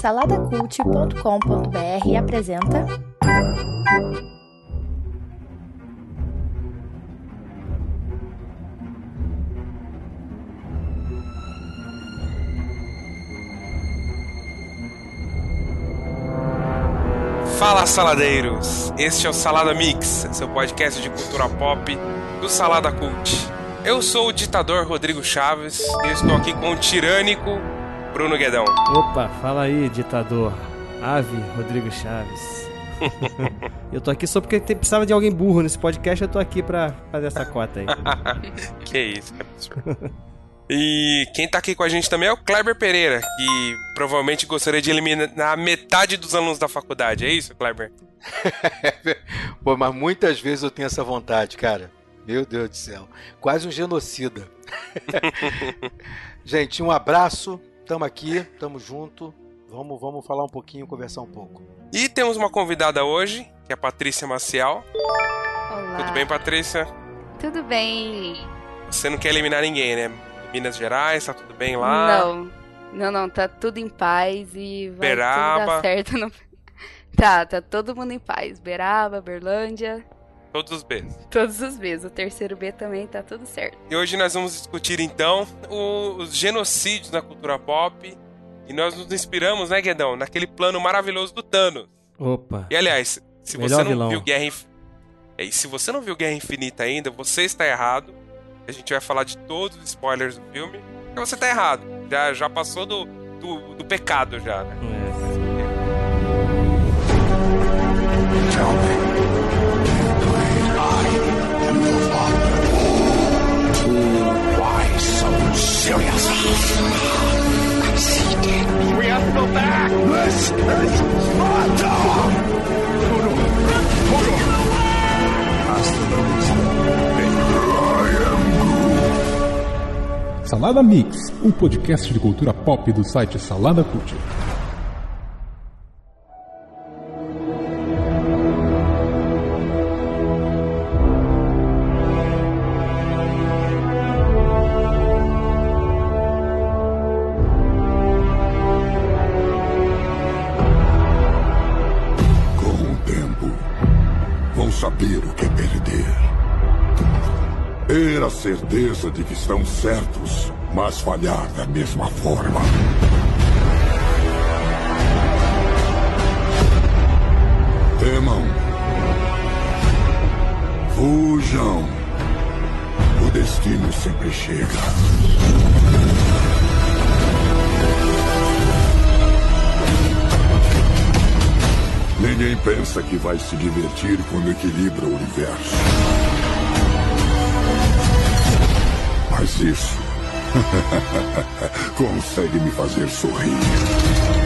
Saladacult.com.br apresenta. Fala saladeiros! Este é o Salada Mix, seu podcast de cultura pop do Salada Cult. Eu sou o ditador Rodrigo Chaves e estou aqui com o tirânico Bruno Guedão. Opa, fala aí, ditador. Ave Rodrigo Chaves. eu tô aqui só porque tem, precisava de alguém burro nesse podcast, eu tô aqui pra fazer essa cota aí. que isso. E quem tá aqui com a gente também é o Kleber Pereira, que provavelmente gostaria de eliminar metade dos alunos da faculdade. É isso, Kleber? Pô, mas muitas vezes eu tenho essa vontade, cara. Meu Deus do céu. Quase um genocida. gente, um abraço. Tamo aqui, tamo junto. Vamos, vamos falar um pouquinho, conversar um pouco. E temos uma convidada hoje, que é a Patrícia Maciel. Olá. Tudo bem, Patrícia? Tudo bem. Você não quer eliminar ninguém, né? Minas Gerais, tá tudo bem lá? Não, não, não, tá tudo em paz e vai Beraba. tudo dar certo. No... Tá, tá todo mundo em paz. Beraba, Berlândia, Todos os Bs. todos os Bs. O terceiro B também tá tudo certo. E hoje nós vamos discutir então o- os genocídios na cultura pop. E nós nos inspiramos, né, Guedão, naquele plano maravilhoso do Thanos. Opa. E aliás, se Melhor você não vilão. viu Guerra Inf... é, e se você não viu Guerra Infinita ainda, você está errado. A gente vai falar de todos os spoilers do filme. E você está errado. Já, já passou do, do, do pecado já, né? É. Salada Mix, um podcast de cultura pop do site Salada Cult. Com o tempo, vão saber o que é perder. Ter a certeza de que estão certos, mas falhar da mesma forma. Temam. Fujam. O destino sempre chega. Ninguém pensa que vai se divertir quando equilibra o universo. Mas isso consegue me fazer sorrir.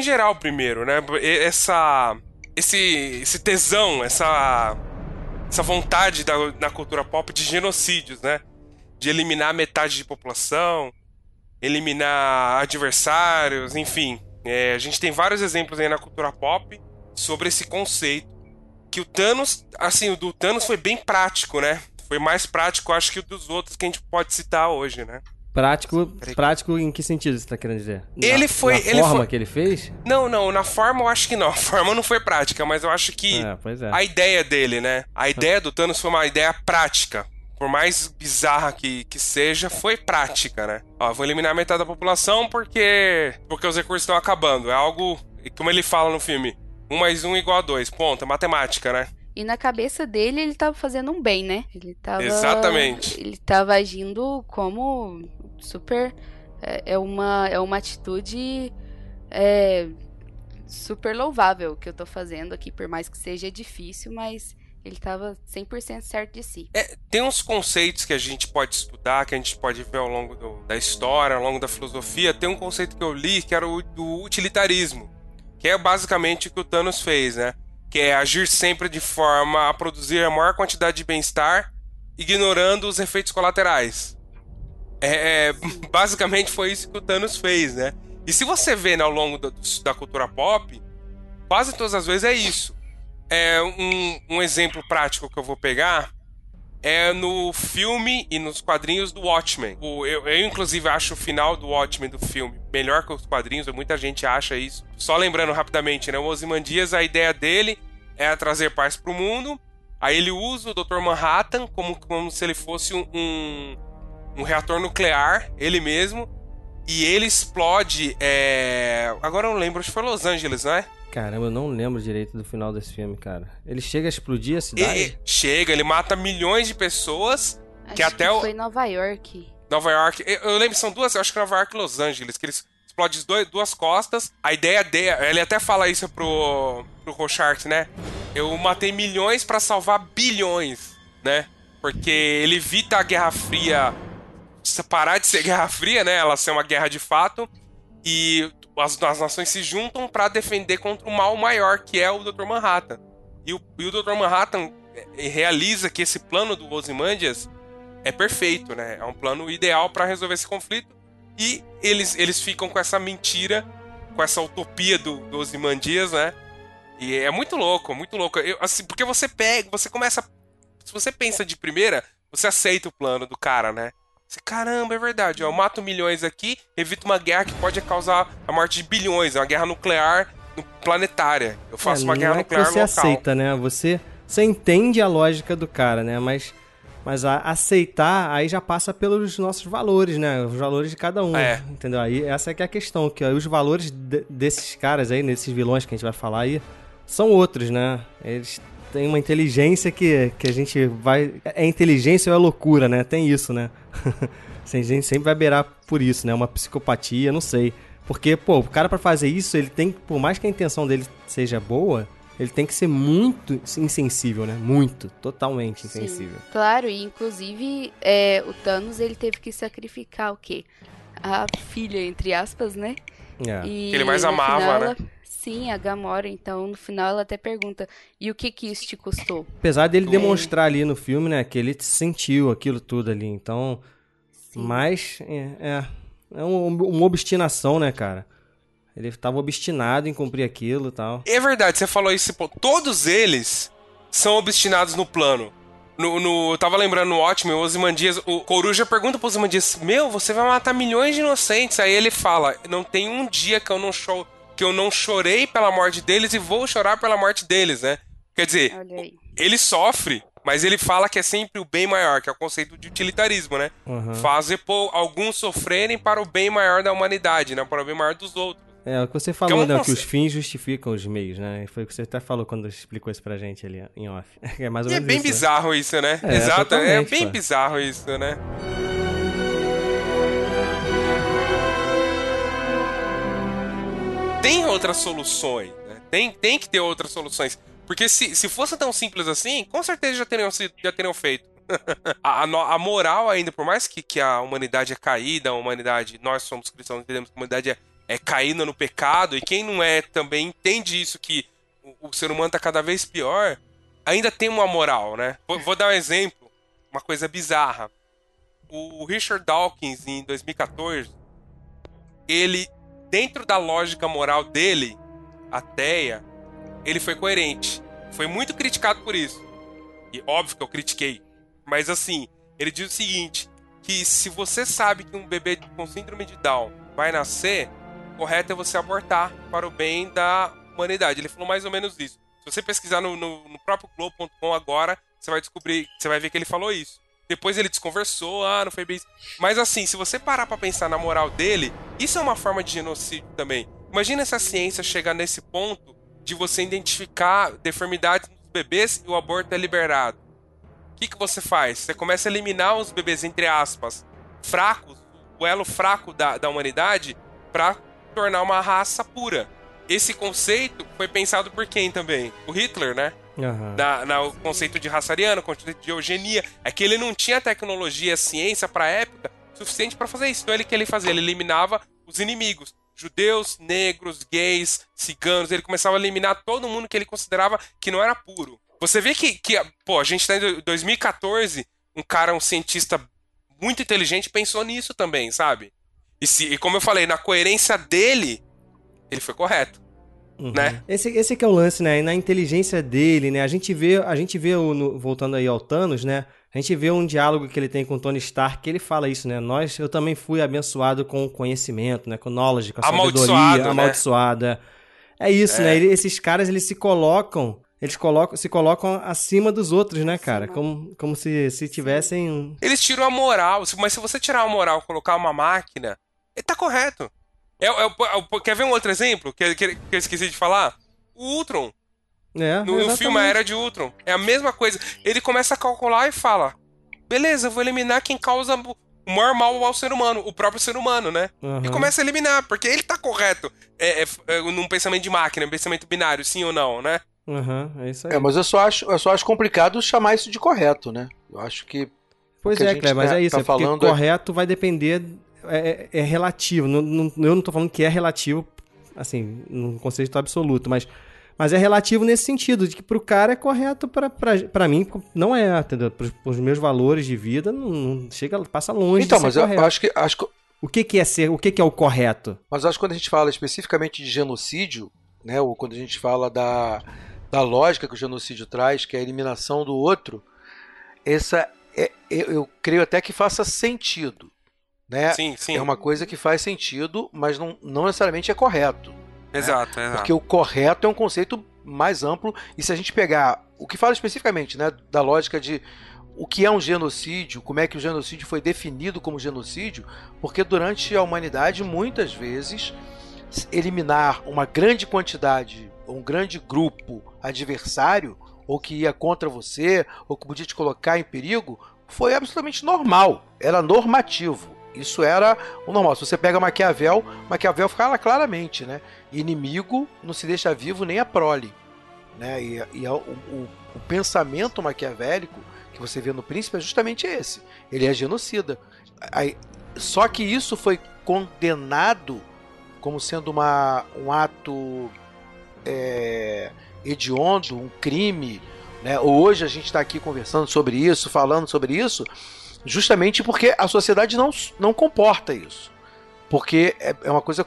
Em geral primeiro, né? Essa. Esse, esse tesão, essa. Essa vontade da, na cultura pop de genocídios, né? De eliminar metade de população, eliminar adversários, enfim. É, a gente tem vários exemplos aí na cultura pop sobre esse conceito. Que o Thanos, assim, o do Thanos foi bem prático, né? Foi mais prático, acho que o dos outros que a gente pode citar hoje, né? Prático, Peraí. prático em que sentido você tá querendo dizer? Ele Na- foi- Na ele forma foi- que ele fez? Não, não, na forma eu acho que não. A forma não foi prática, mas eu acho que É, é. a ideia dele, né? A ideia do Thanos foi uma ideia prática. Por mais bizarra que, que seja, foi prática, né? Ó, vou eliminar metade da população porque porque os recursos estão acabando. É algo, como ele fala no filme, um mais um igual a dois. Ponto, é matemática, né? E na cabeça dele, ele tava fazendo um bem, né? Ele tava. Exatamente. Ele tava agindo como super. É, é uma, é uma atitude é, super louvável que eu tô fazendo aqui, por mais que seja difícil, mas ele tava 100% certo de si. É, tem uns conceitos que a gente pode estudar, que a gente pode ver ao longo do- da história, ao longo da filosofia. Tem um conceito que eu li que era o do utilitarismo, que é basicamente o que o Thanos fez, né? Que é agir sempre de forma a produzir a maior quantidade de bem-estar, ignorando os efeitos colaterais. É, é, basicamente foi isso que o Thanos fez, né? E se você vê né, ao longo da, cultura pop, quase todas as vezes é isso. É um, um exemplo prático que eu vou pegar é no filme e nos quadrinhos do Watchmen. O, eu, eu, inclusive, acho o final do Watchmen do filme melhor que os quadrinhos, muita gente acha isso. Só lembrando rapidamente, né? O Ozymandias, a ideia dele é trazer paz pro mundo. Aí ele usa o Dr. Manhattan como, como se ele fosse um, um, um reator nuclear, ele mesmo. E ele explode. É... Agora eu não lembro, acho que foi Los Angeles, não é? Caramba, eu não lembro direito do final desse filme, cara. Ele chega a explodir a cidade? Ele chega, ele mata milhões de pessoas. Acho que até o. Foi Nova York. Nova York. Eu, lembro, são duas, eu acho que Nova York e Los Angeles, que eles explodem dois, duas costas. A ideia dele, ele até fala isso pro, pro Rorschach, né? Eu matei milhões para salvar bilhões, né? Porque ele evita a Guerra Fria parar de ser Guerra Fria, né? Ela ser uma guerra de fato. E as, as nações se juntam para defender contra o mal maior, que é o Dr. Manhattan. E o, e o Dr. Manhattan é, realiza que esse plano do Ozymandias é perfeito, né? É um plano ideal para resolver esse conflito. E eles, eles ficam com essa mentira, com essa utopia do, do Ozymandias, né? E é muito louco, muito louco. Eu, assim, porque você pega, você começa. Se você pensa de primeira, você aceita o plano do cara, né? Você, caramba, é verdade. Eu mato milhões aqui, evito uma guerra que pode causar a morte de bilhões. É uma guerra nuclear planetária. Eu faço é, uma guerra é nuclear você local. aceita, né? Você, você entende a lógica do cara, né? Mas, mas a, aceitar aí já passa pelos nossos valores, né? Os valores de cada um. É. Entendeu? Aí essa é que é a questão, que os valores de, desses caras aí, desses vilões que a gente vai falar aí, são outros, né? Eles têm uma inteligência que, que a gente vai. É inteligência ou é loucura, né? Tem isso, né? a gente sempre vai beirar por isso, né? Uma psicopatia, não sei. Porque, pô, o cara para fazer isso, ele tem, por mais que a intenção dele seja boa, ele tem que ser muito insensível, né? Muito, totalmente insensível. Sim, claro, e inclusive é, o Thanos ele teve que sacrificar o quê? A filha, entre aspas, né? É. E Que ele mais amava, final né? ela- Sim, a Gamora. Então, no final, ela até pergunta: e o que que isso te custou? Apesar dele É. demonstrar ali no filme, né, que ele sentiu aquilo tudo ali. Então, Sim. mas é, é, é um- uma obstinação, né, cara? Ele tava obstinado em cumprir aquilo e tal. É verdade, você falou isso. pô, Todos eles são obstinados no plano. No, no- eu tava lembrando no Watchmen, o Ozymandias, o Coruja pergunta pro Ozymandias, meu, você vai matar milhões de inocentes. Aí ele fala, não tem um dia que eu não, cho que eu não chorei pela morte deles e vou chorar pela morte deles, né? Quer dizer, ele sofre, mas ele fala que é sempre o bem maior, que é o conceito de utilitarismo, né? Uhum. Fazer pô, alguns sofrerem para o bem maior da humanidade, né? Para o bem maior dos outros. É, o que você Que falou, é um né, que os fins justificam os meios, né? Foi o que você até falou quando explicou isso pra gente ali em off. É mais ou E é menos bem isso, né? bizarro isso, né? É, Exato, é bem pô. bizarro isso, né? Tem outras soluções, né? Tem, tem que ter outras soluções. Porque se, se fosse tão simples assim, com certeza já teriam, sido- já teriam feito. a, a a moral ainda, por mais que, que a humanidade é caída, a humanidade, nós somos cristãos, entendemos que a humanidade é, é caída no pecado, e quem não é também entende isso, que o, o ser humano está cada vez pior, ainda tem uma moral, né? Vou, vou dar um exemplo, uma coisa bizarra. O Richard Dawkins, em 2014, ele, dentro da lógica moral dele, ateia, ele foi coerente. Foi muito criticado por isso. E óbvio que eu critiquei. Mas assim, ele diz o seguinte: que se você sabe que um bebê com síndrome de Down vai nascer, correto é você abortar para o bem da humanidade. Ele falou mais ou menos isso. Se você pesquisar no, no, no próprio Globo.com agora, você vai descobrir, você vai ver que ele falou isso. Depois ele desconversou, ah, não foi bem isso. Mas assim, se você parar pra pensar na moral dele, isso é uma forma de genocídio também. Imagina se a ciência chegar nesse ponto de você identificar deformidades nos bebês e o aborto é liberado. O que, que você faz? Você começa a eliminar os bebês, entre aspas, fracos, o elo fraco da, da humanidade, pra tornar uma raça pura. Esse conceito foi pensado por quem também? O Hitler, né? Na, na- o conceito de raça ariana, o conceito de eugenia, é que ele não tinha tecnologia, ciência pra época suficiente pra fazer isso. Então ele que ele fazia, ele eliminava os inimigos, judeus, negros, gays, ciganos. Ele começava a eliminar todo mundo que ele considerava que não era puro. Você vê que, que pô, a gente tá em 2014, um cara, um cientista muito inteligente pensou nisso também, sabe? E, se, e como eu falei, na coerência dele, ele foi correto. Uhum. Né? Esse, esse que é o lance, né? Na inteligência dele, né? A gente vê, a gente vê o, no, voltando aí ao Thanos, né? A gente vê um diálogo que ele tem com o Tony Stark, que ele fala isso, né? Nós, eu também fui abençoado com conhecimento, né? Com knowledge, com a sabedoria, né? amaldiçoada. É isso, né? é. né? esses caras, eles se colocam eles colocam, se colocam acima dos outros, né, cara? Como, como se, se tivessem. Eles tiram a moral, mas se você tirar a moral e colocar uma máquina, ele tá correto. É, é, é, quer ver um outro exemplo que, que, que eu esqueci de falar? O Ultron. É, no, no filme A Era de Ultron. É a mesma coisa. Ele começa a calcular e fala: beleza, eu vou eliminar quem causa o maior mal ao ser humano, o próprio ser humano, né? Uhum. E começa a eliminar, porque ele tá correto é, é, é, num pensamento de máquina, um pensamento binário, sim ou não, né? Uhum, é isso aí. É, mas eu só acho, eu só acho complicado chamar isso de correto, né? Eu acho que. Pois é, Cleber, mas tá, é isso. Tá é falando correto vai depender. É, é, é relativo. Não, não, eu não tô falando que é relativo, assim, num conceito absoluto, mas mas é relativo nesse sentido, de que pro cara é correto, para mim não é, entendeu? Pros, pros meus valores de vida, não, não, chega, passa longe então, mas eu acho que, acho que... O que, que é ser, o que, que é o correto? Mas acho que quando a gente fala especificamente de genocídio, né, ou quando a gente fala da, da lógica que o genocídio traz, que é a eliminação do outro, essa é, eu creio até que faça sentido. Né? Sim, sim. É uma coisa que faz sentido, mas não, não necessariamente é correto. Exato, né? exato. Porque o correto é um conceito mais amplo. E se a gente pegar o que fala especificamente né, da lógica de o que é um genocídio, como é que o genocídio foi definido como genocídio, porque durante a humanidade, muitas vezes, eliminar uma grande quantidade, um grande grupo adversário, ou que ia contra você, ou que podia te colocar em perigo, foi absolutamente normal, era normativo. Isso era o normal. Se você pega Maquiavel, Maquiavel fala claramente, né? Inimigo não se deixa vivo nem a prole. Né? E, e o, o, o, pensamento maquiavélico que você vê no Príncipe é justamente esse. Ele é genocida. Aí, só que isso foi condenado como sendo uma, um ato é, hediondo, um crime. Né? Hoje a gente está aqui conversando sobre isso, falando sobre isso, justamente porque a sociedade não, não comporta isso. Porque é, é uma coisa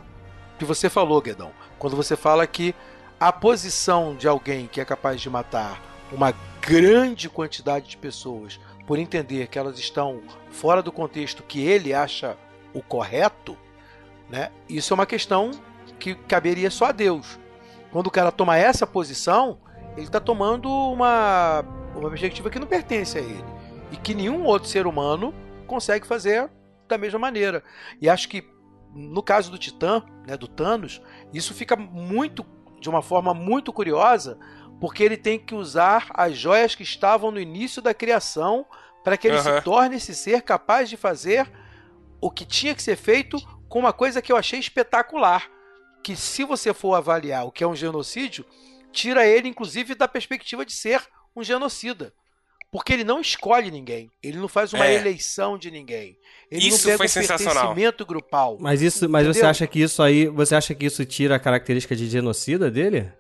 que você falou, Guedão. Quando você fala que a posição de alguém que é capaz de matar uma grande quantidade de pessoas por entender que elas estão fora do contexto que ele acha o correto, né? Isso é uma questão que caberia só a Deus. Quando o cara toma essa posição, ele está tomando uma, uma perspectiva que não pertence a ele e que nenhum outro ser humano consegue fazer da mesma maneira. E acho que no caso do Titã, né, do Thanos, isso fica muito de uma forma muito curiosa, porque ele tem que usar as joias que estavam no início da criação para que ele uhum. se torne esse ser capaz de fazer o que tinha que ser feito com uma coisa que eu achei espetacular, que se você for avaliar o que é um genocídio, tira ele inclusive da perspectiva de ser um genocida. Porque ele não escolhe ninguém. Ele não faz uma é. eleição de ninguém. Ele isso não pega foi um sensacional. pertencimento grupal. Mas isso, mas você acha que isso aí, você acha que isso tira a característica de genocida dele?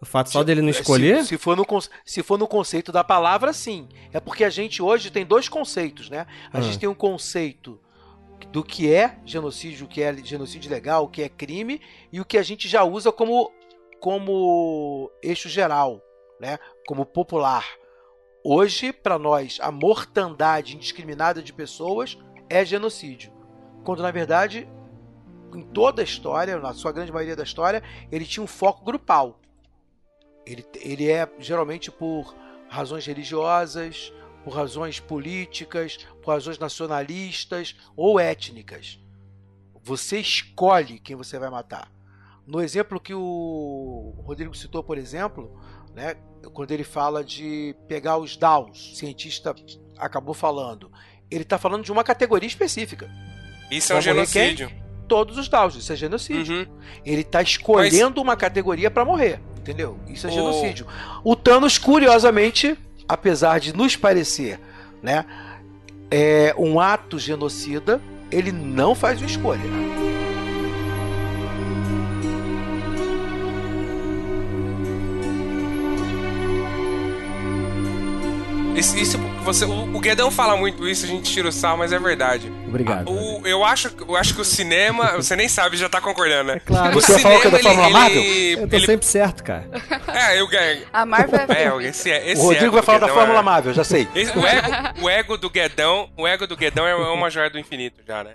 O fato só dele não escolher? Se, se, for no, se for no conceito da palavra, sim. É porque a gente hoje tem dois conceitos, né? A ah. gente tem um conceito do que é genocídio, o que é genocídio legal, o que é crime, e o que a gente já usa como, como eixo geral, né? Como popular. Hoje, para nós, a mortandade indiscriminada de pessoas é genocídio. Quando, na verdade, em toda a história, na sua grande maioria da história, ele tinha um foco grupal. Ele, ele é geralmente por razões religiosas, por razões políticas, por razões nacionalistas ou étnicas. Você escolhe quem você vai matar. No exemplo que o Rodrigo citou, por exemplo, né, quando ele fala de pegar os DAOs, o cientista acabou falando, ele está falando de uma categoria específica. Isso é um genocídio. Quem? Todos os DAOs, isso é genocídio. Uhum. Ele está escolhendo Mas... uma categoria para morrer, entendeu? Isso é o... genocídio. O Thanos, curiosamente, apesar de nos parecer, né, é um ato genocida, ele não faz uma escolha. Isso, isso você, o, o Guedão fala muito isso, a gente tira o sal, mas é verdade. Obrigado. O, eu, acho, eu acho que o cinema, você nem sabe, já tá concordando, né? É claro. O Você falou que é da Fórmula Marvel? Eu tô ele- sempre certo, cara. É, eu ganho. A Marvel é É, esse, é- esse O Rodrigo ego vai falar da Fórmula é- Marvel, já sei. Esse- o, ego, o ego do Guedão, o ego do Guedão é uma joia do infinito já, né?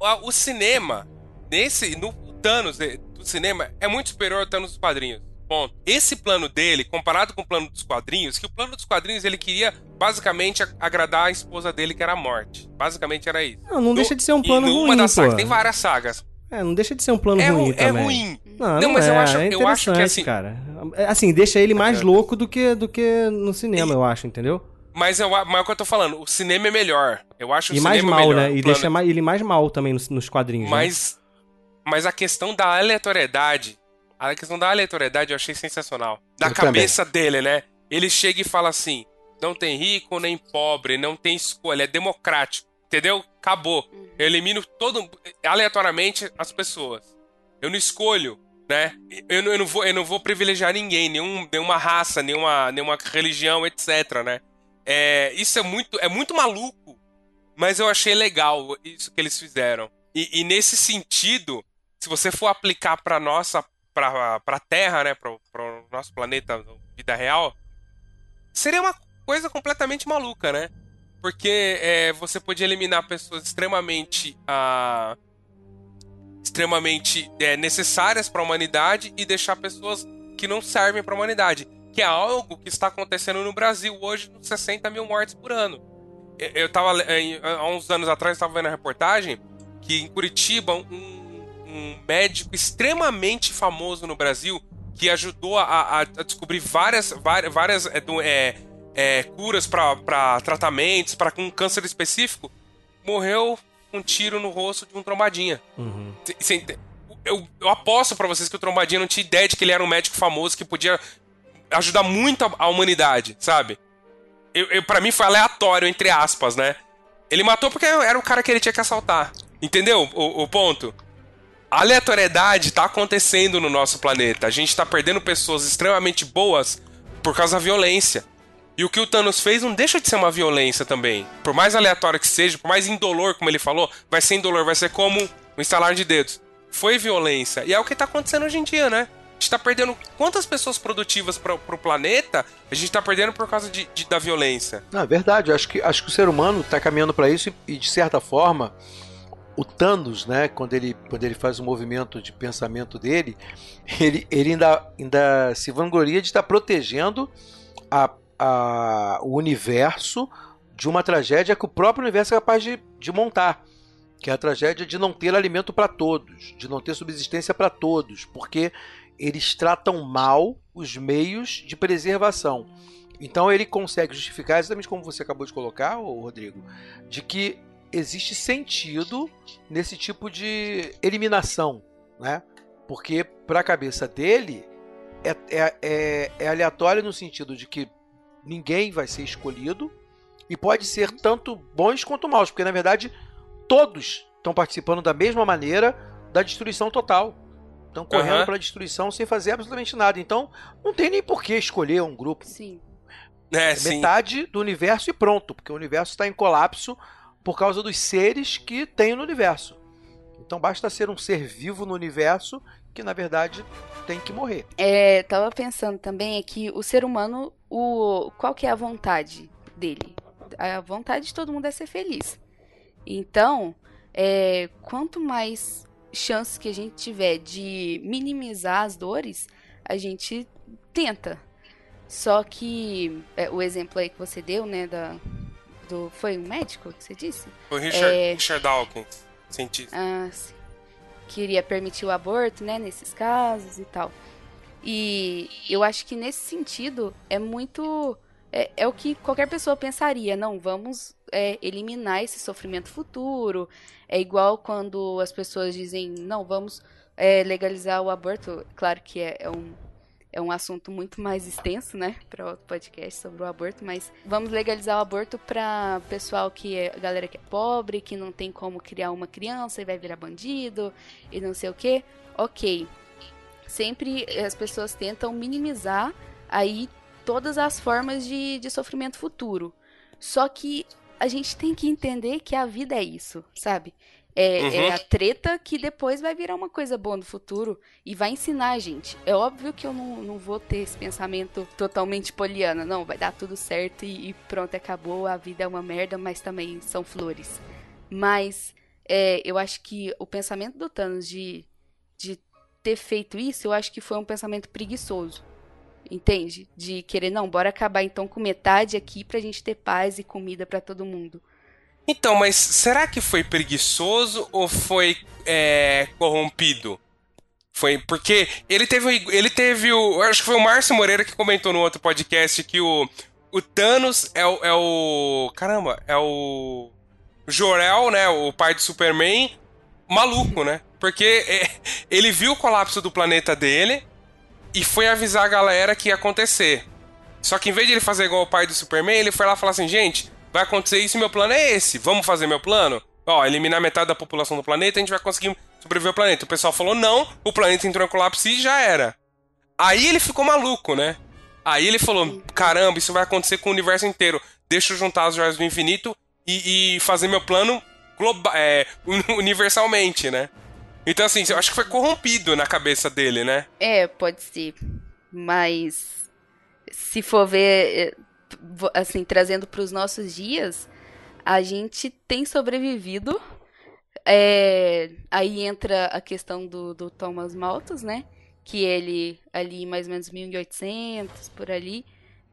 o, o- o cinema, nesse, no Thanos do cinema, é muito superior ao Thanos dos quadrinhos. Ponto. Esse plano dele, comparado com o plano dos quadrinhos, que o plano dos quadrinhos ele queria basicamente agradar a esposa dele, que era a morte. Basicamente era isso. Não, não deixa de ser um E plano ruim, das sagas, tem várias sagas. É, não deixa de ser um plano É, ruim ru- é também. ruim. Não, Não, não mas é, eu acho- é eu acho que, assim- cara. É, Assim, deixa ele mais louco do que, do que no cinema, eu acho, entendeu? Mas, eu, mas é o que eu tô falando, o cinema é melhor. Eu acho E o mais cinema mal, melhor. né? E plano- deixa ele mais mal também nos, nos quadrinhos, né? Mas, mas a questão da aleatoriedade, a questão da aleatoriedade eu achei sensacional. Da Eu cabeça dele, né? Ele chega e fala assim: não tem rico nem pobre, não tem escolha, é democrático. Entendeu? Acabou. Eu elimino todo aleatoriamente as pessoas. Eu não escolho, né? Eu, não- eu não vou, eu não vou privilegiar ninguém, nenhum, nenhuma raça, nenhuma, nenhuma religião, etc, né? É, isso é muito, é muito maluco, mas eu achei legal isso que eles fizeram. E, e nesse sentido, se você for aplicar para nossa, para para Terra, né, para o nosso planeta, vida real, seria uma coisa completamente maluca, né? Porque é, você podia eliminar pessoas extremamente ah, extremamente é, necessárias para a humanidade e deixar pessoas que não servem para a humanidade, que é algo que está acontecendo no Brasil hoje, com 60 mil mortes por ano. Eu- Eu tava le- em- há uns anos atrás estava vendo a reportagem que em Curitiba um, um médico extremamente famoso no Brasil que ajudou a, a- a descobrir várias várias, várias é, é, é, curas para tratamentos para um câncer específico morreu com um tiro no rosto de um trombadinha. Uhum. Eu, eu aposto pra vocês que o Trombadinha não tinha ideia de que ele era um médico famoso que podia ajudar muito a, a humanidade, sabe? Eu, eu, pra mim foi aleatório, entre aspas, né? Ele matou porque era o cara que ele tinha que assaltar. Entendeu o, o ponto? A aleatoriedade tá acontecendo no nosso planeta. A gente tá perdendo pessoas extremamente boas por causa da violência. E o que o Thanos fez não deixa de ser uma violência também. Por mais aleatório que seja, por mais indolor, como ele falou, vai ser indolor, vai ser como um instalar de dedos. Foi violência. E é o que tá acontecendo hoje em dia, né? A gente tá perdendo quantas pessoas produtivas pro, pro planeta a gente tá perdendo por causa de, de- da violência. Não, é verdade. Acho que, acho que o ser humano está caminhando para isso e, e, de certa forma, o Thanos, né, quando ele, quando ele faz o movimento de pensamento dele, ele, ele ainda, ainda se vangloria de estar protegendo a, a, o universo de uma tragédia que o próprio universo é capaz de, de montar. Que é a tragédia de não ter alimento para todos, de não ter subsistência para todos, porque eles tratam mal os meios de preservação. Então ele consegue justificar, exatamente como você acabou de colocar, Rodrigo, de que existe sentido nesse tipo de eliminação, né? Porque para a cabeça dele é, é, é, é aleatório no sentido de que ninguém vai ser escolhido e pode ser tanto bons quanto maus, porque na verdade todos estão participando da mesma maneira da destruição total. Estão correndo Aham. para a destruição sem fazer absolutamente nada. Então não tem nem por que escolher um grupo. Sim. É, É sim. metade do universo e pronto, porque o universo está em colapso por causa dos seres que tem no universo. Então basta ser um ser vivo no universo que na verdade tem que morrer. É, tava pensando também que o ser humano, o qual que é a vontade dele? A vontade de todo mundo é ser feliz. Então, é, quanto mais chances que a gente tiver de minimizar as dores, a gente tenta. Só que é, o exemplo aí que você deu, né, da, do foi um médico que você disse? O Richard, É. Richard Dawkins, cientista. Ah, sim. Queria permitir o aborto, né, nesses casos e tal. E eu acho que nesse sentido é muito. É, é o que qualquer pessoa pensaria. Não, vamos é, eliminar esse sofrimento futuro. É igual quando as pessoas dizem, não, vamos é, legalizar o aborto. Claro que é, é um, é um assunto muito mais extenso, né, para outro podcast sobre o aborto, mas vamos legalizar o aborto para pessoal que é galera que é pobre, que não tem como criar uma criança e vai virar bandido e não sei o que. Ok. Sempre as pessoas tentam minimizar aí todas as formas de, de sofrimento futuro. Só que a gente tem que entender que a vida é isso, sabe? É, Uhum. é a treta que depois vai virar uma coisa boa no futuro e vai ensinar a gente. É óbvio que eu não, não vou ter esse pensamento totalmente poliana. Não, vai dar tudo certo e, e pronto, acabou. A vida é uma merda, mas também são flores. Mas é, eu acho que o pensamento do Thanos de, de ter feito isso, eu acho que foi um pensamento preguiçoso. Entende? De querer, não, bora acabar então com metade aqui pra gente ter paz e comida pra todo mundo. Então, mas será que foi preguiçoso ou foi é, corrompido? Foi porque ele teve, ele teve o. Acho que foi o Márcio Moreira que comentou no outro podcast que o, o Thanos é o, é o. Caramba, é o. Jor-El, né? O pai do Superman, maluco, né? Porque é, ele viu o colapso do planeta dele e foi avisar a galera que ia acontecer. Só que em vez de ele fazer igual o pai do Superman, ele foi lá falar assim: gente, vai acontecer isso e meu plano é esse. Vamos fazer meu plano? Ó, eliminar metade da população do planeta, a gente vai conseguir sobreviver ao planeta. O pessoal falou não, o planeta entrou em colapso e já era. Aí ele ficou maluco, né? Aí ele falou: caramba, isso vai acontecer com o universo inteiro. Deixa eu juntar as joias do infinito e, e fazer meu plano globa é, universalmente, né? Então, assim, eu acho que foi corrompido na cabeça dele, né? É, pode ser. Mas se for ver, assim, trazendo para os nossos dias, a gente tem sobrevivido. É, aí entra a questão do, do Thomas Malthus, né? Que ele, ali mais ou menos 1800, por ali,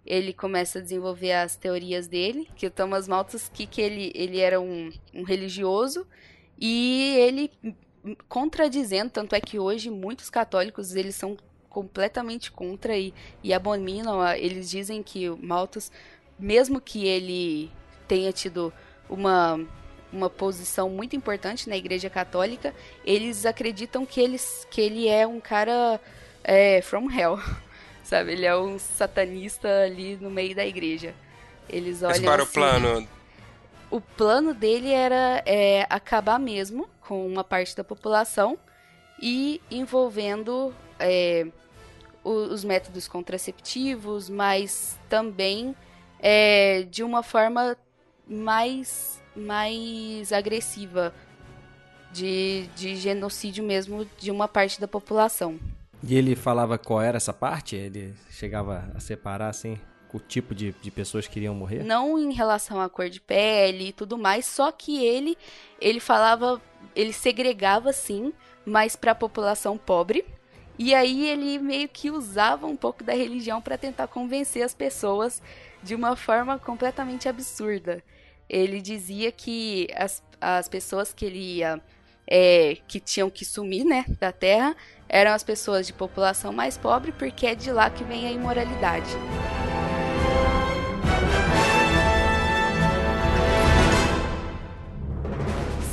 ele começa a desenvolver as teorias dele. Que o Thomas Malthus, que, que ele, ele era um, um religioso e ele contradizendo, tanto é que hoje muitos católicos eles são completamente contra e, e abominam, eles dizem que o Malthus, mesmo que ele tenha tido uma, uma posição muito importante na Igreja Católica, eles acreditam que, eles, que ele é um cara é, from hell, sabe? Ele é um satanista ali no meio da igreja. Eles olham Esse para o assim, plano. o plano dele era é, acabar mesmo com uma parte da população e envolvendo é, os métodos contraceptivos, mas também é, de uma forma mais, mais agressiva, de, de genocídio mesmo de uma parte da população. E ele falava qual era essa parte? Ele chegava a separar, assim, o tipo de, de pessoas que iriam morrer? Não em relação à cor de pele e tudo mais, só que ele ele falava, ele segregava sim, mas para a população pobre. E aí ele meio que usava um pouco da religião para tentar convencer as pessoas de uma forma completamente absurda. Ele dizia que as, as pessoas que ele ia é, que tinham que sumir, né, da Terra, eram as pessoas de população mais pobre, porque é de lá que vem a imoralidade.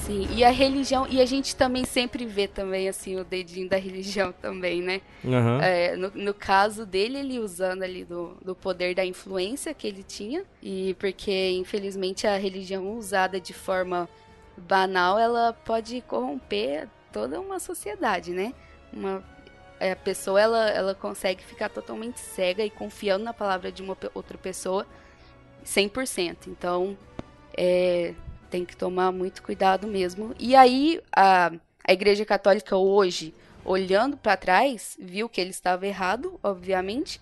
Sim, e a religião, e a gente também sempre vê também, assim, o dedinho da religião também, né? Aham. É, no, no caso dele, ele usando ali do, do poder da influência que ele tinha, e porque, infelizmente, a religião usada de forma banal, ela pode corromper toda uma sociedade, né? Uma, é, a pessoa, ela, ela consegue ficar totalmente cega e confiando na palavra de uma outra pessoa 100%. Então, é, tem que tomar muito cuidado mesmo. E aí, a, a Igreja Católica hoje, olhando para trás, viu que ele estava errado, obviamente,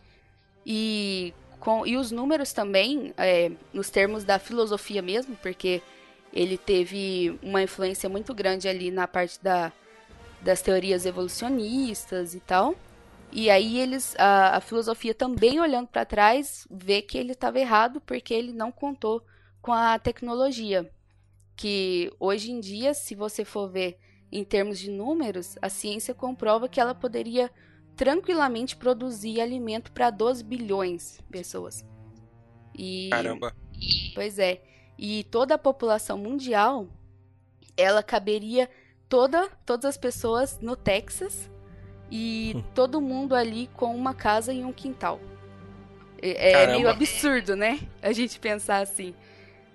e, com, e os números também, é, nos termos da filosofia mesmo, porque ele teve uma influência muito grande ali na parte da, das teorias evolucionistas e tal. E aí eles, a, a filosofia também olhando para trás, vê que ele estava errado porque ele não contou com a tecnologia. Que hoje em dia, se você for ver em termos de números, a ciência comprova que ela poderia tranquilamente produzir alimento para 12 bilhões de pessoas. E Caramba. Pois é. E toda a população mundial, ela caberia toda, todas as pessoas no Texas e todo mundo ali com uma casa e um quintal. É, é meio absurdo, né? A gente pensar assim.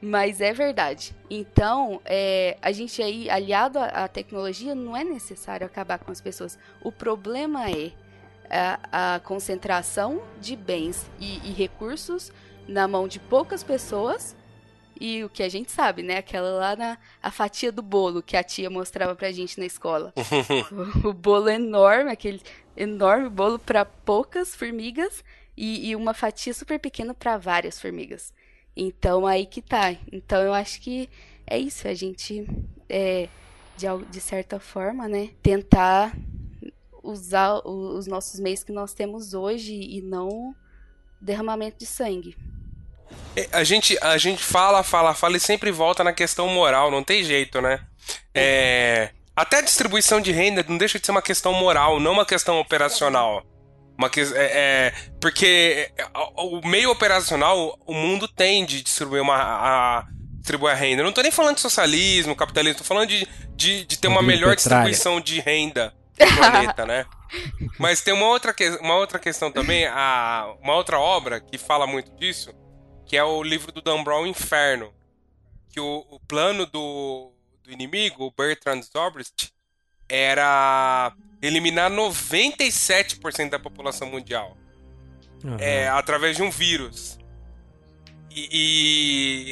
Mas é verdade. Então, é, a gente aí, aliado à, tecnologia, não é necessário acabar com as pessoas. O problema é a, a concentração de bens e, e recursos na mão de poucas pessoas e o que a gente sabe, né? Aquela lá na a fatia do bolo que a tia mostrava pra gente na escola. o, o bolo enorme, aquele enorme bolo para poucas formigas e, e, uma fatia super pequena para várias formigas. Então aí que tá. Então eu acho que é isso, a gente é, de, de certa forma, né, tentar usar os nossos meios que nós temos hoje e não derramamento de sangue. É, a gente, a gente fala, fala, fala e sempre volta na questão moral, não tem jeito, né? É, até a distribuição de renda não deixa de ser uma questão moral, não uma questão operacional. Uma que, é, é, porque é, o meio operacional, o mundo tem de distribuir uma, a, distribuir a renda. Eu não tô nem falando de socialismo, capitalismo, tô falando de, de, de ter uma melhor distribuição de renda no planeta, né? Mas tem uma outra, uma outra questão também, a, uma outra obra que fala muito disso, que é o livro do Dan Brown, Inferno. Que o, o plano do, do inimigo, o Bertrand Zobrist, era eliminar 97% da população mundial. Uhum. É, através de um vírus. E,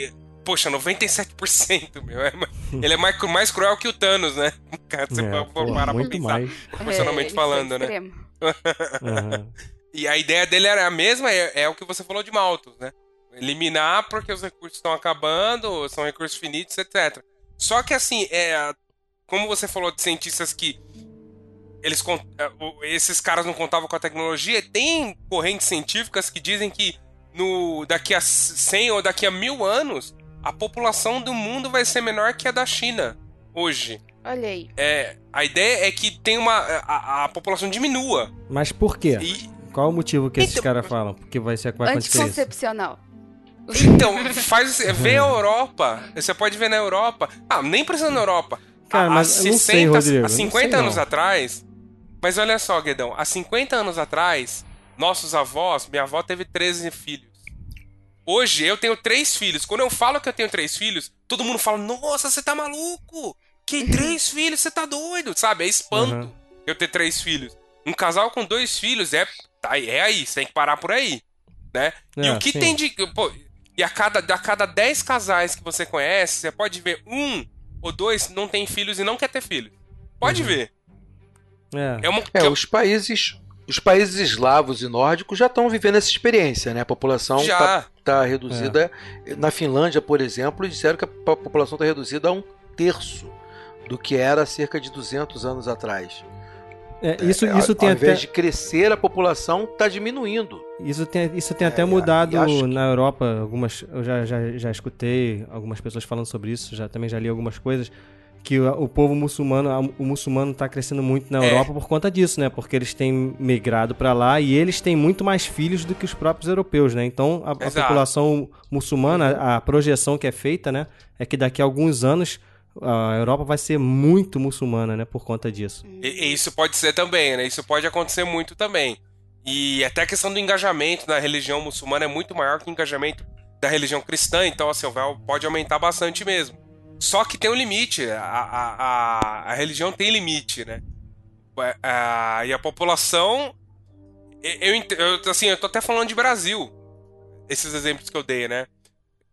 e. Poxa, 97%, meu. É, ele é mais, mais cruel que o Thanos, né? Cara, você é, pô, parar muito pra pensar. Mais. Proporcionalmente é, falando, né? uhum. E a ideia dele era a mesma, é, é o que você falou de Malthus, né? eliminar porque os recursos estão acabando, são recursos finitos, etc. Só que assim, é, como você falou de cientistas que eles é, esses caras não contavam com a tecnologia, tem correntes científicas que dizem que no daqui a 100 ou daqui a mil anos a população do mundo vai ser menor que a da China hoje. Olha aí. É, a ideia é que tem uma a, a população diminua. Mas por quê? E... Qual o motivo que então, esses caras falam? Porque vai ser vai Anticoncepcional. Então, faz. Vê a Europa. Você pode ver na Europa. Ah, nem precisa na Europa. Cara, mas 60, não sei, Rodrigo. Há 50 sei, anos não. atrás. Mas olha só, Guedão. Há 50 anos atrás, nossos avós, minha avó teve 13 filhos. Hoje eu tenho três filhos. Quando eu falo que eu tenho três filhos, todo mundo fala: Nossa, você tá maluco? Que três filhos? Você tá doido? Sabe? É espanto uhum. eu ter três filhos. Um casal com dois filhos é, tá, é aí, você tem que parar por aí. Né? É, e o que sim. tem de. Pô, e a cada, a cada 10 casais que você conhece, você pode ver um ou dois não tem filhos e não quer ter filhos. Pode uhum. ver. É, é, uma, é, é os países os países eslavos e nórdicos já estão vivendo essa experiência, né? A população está tá reduzida. É. Na Finlândia, por exemplo, disseram que a população está reduzida a um terço do que era cerca de 200 anos atrás. É, isso, é, isso ao, tem ao invés até... de crescer, a população está diminuindo. Isso tem, isso tem é, até mudado na Europa. Algumas, eu já, já, já escutei algumas pessoas falando sobre isso, já também já li algumas coisas. Que o, o povo muçulmano, o muçulmano está crescendo muito na é. Europa por conta disso, né? Porque eles têm migrado para lá e eles têm muito mais filhos do que os próprios europeus, né? Então a, a população muçulmana, a projeção que é feita, né? É que daqui a alguns anos a Europa vai ser muito muçulmana, né, por conta disso. E, e isso pode ser também, né? Isso pode acontecer muito também. E até a questão do engajamento na religião muçulmana é muito maior que o engajamento da religião cristã, então assim, pode aumentar bastante mesmo. Só que tem um limite, a, a, a, a religião tem limite, né? A, e a população. Eu, eu, assim, eu tô até falando de Brasil, esses exemplos que eu dei, né?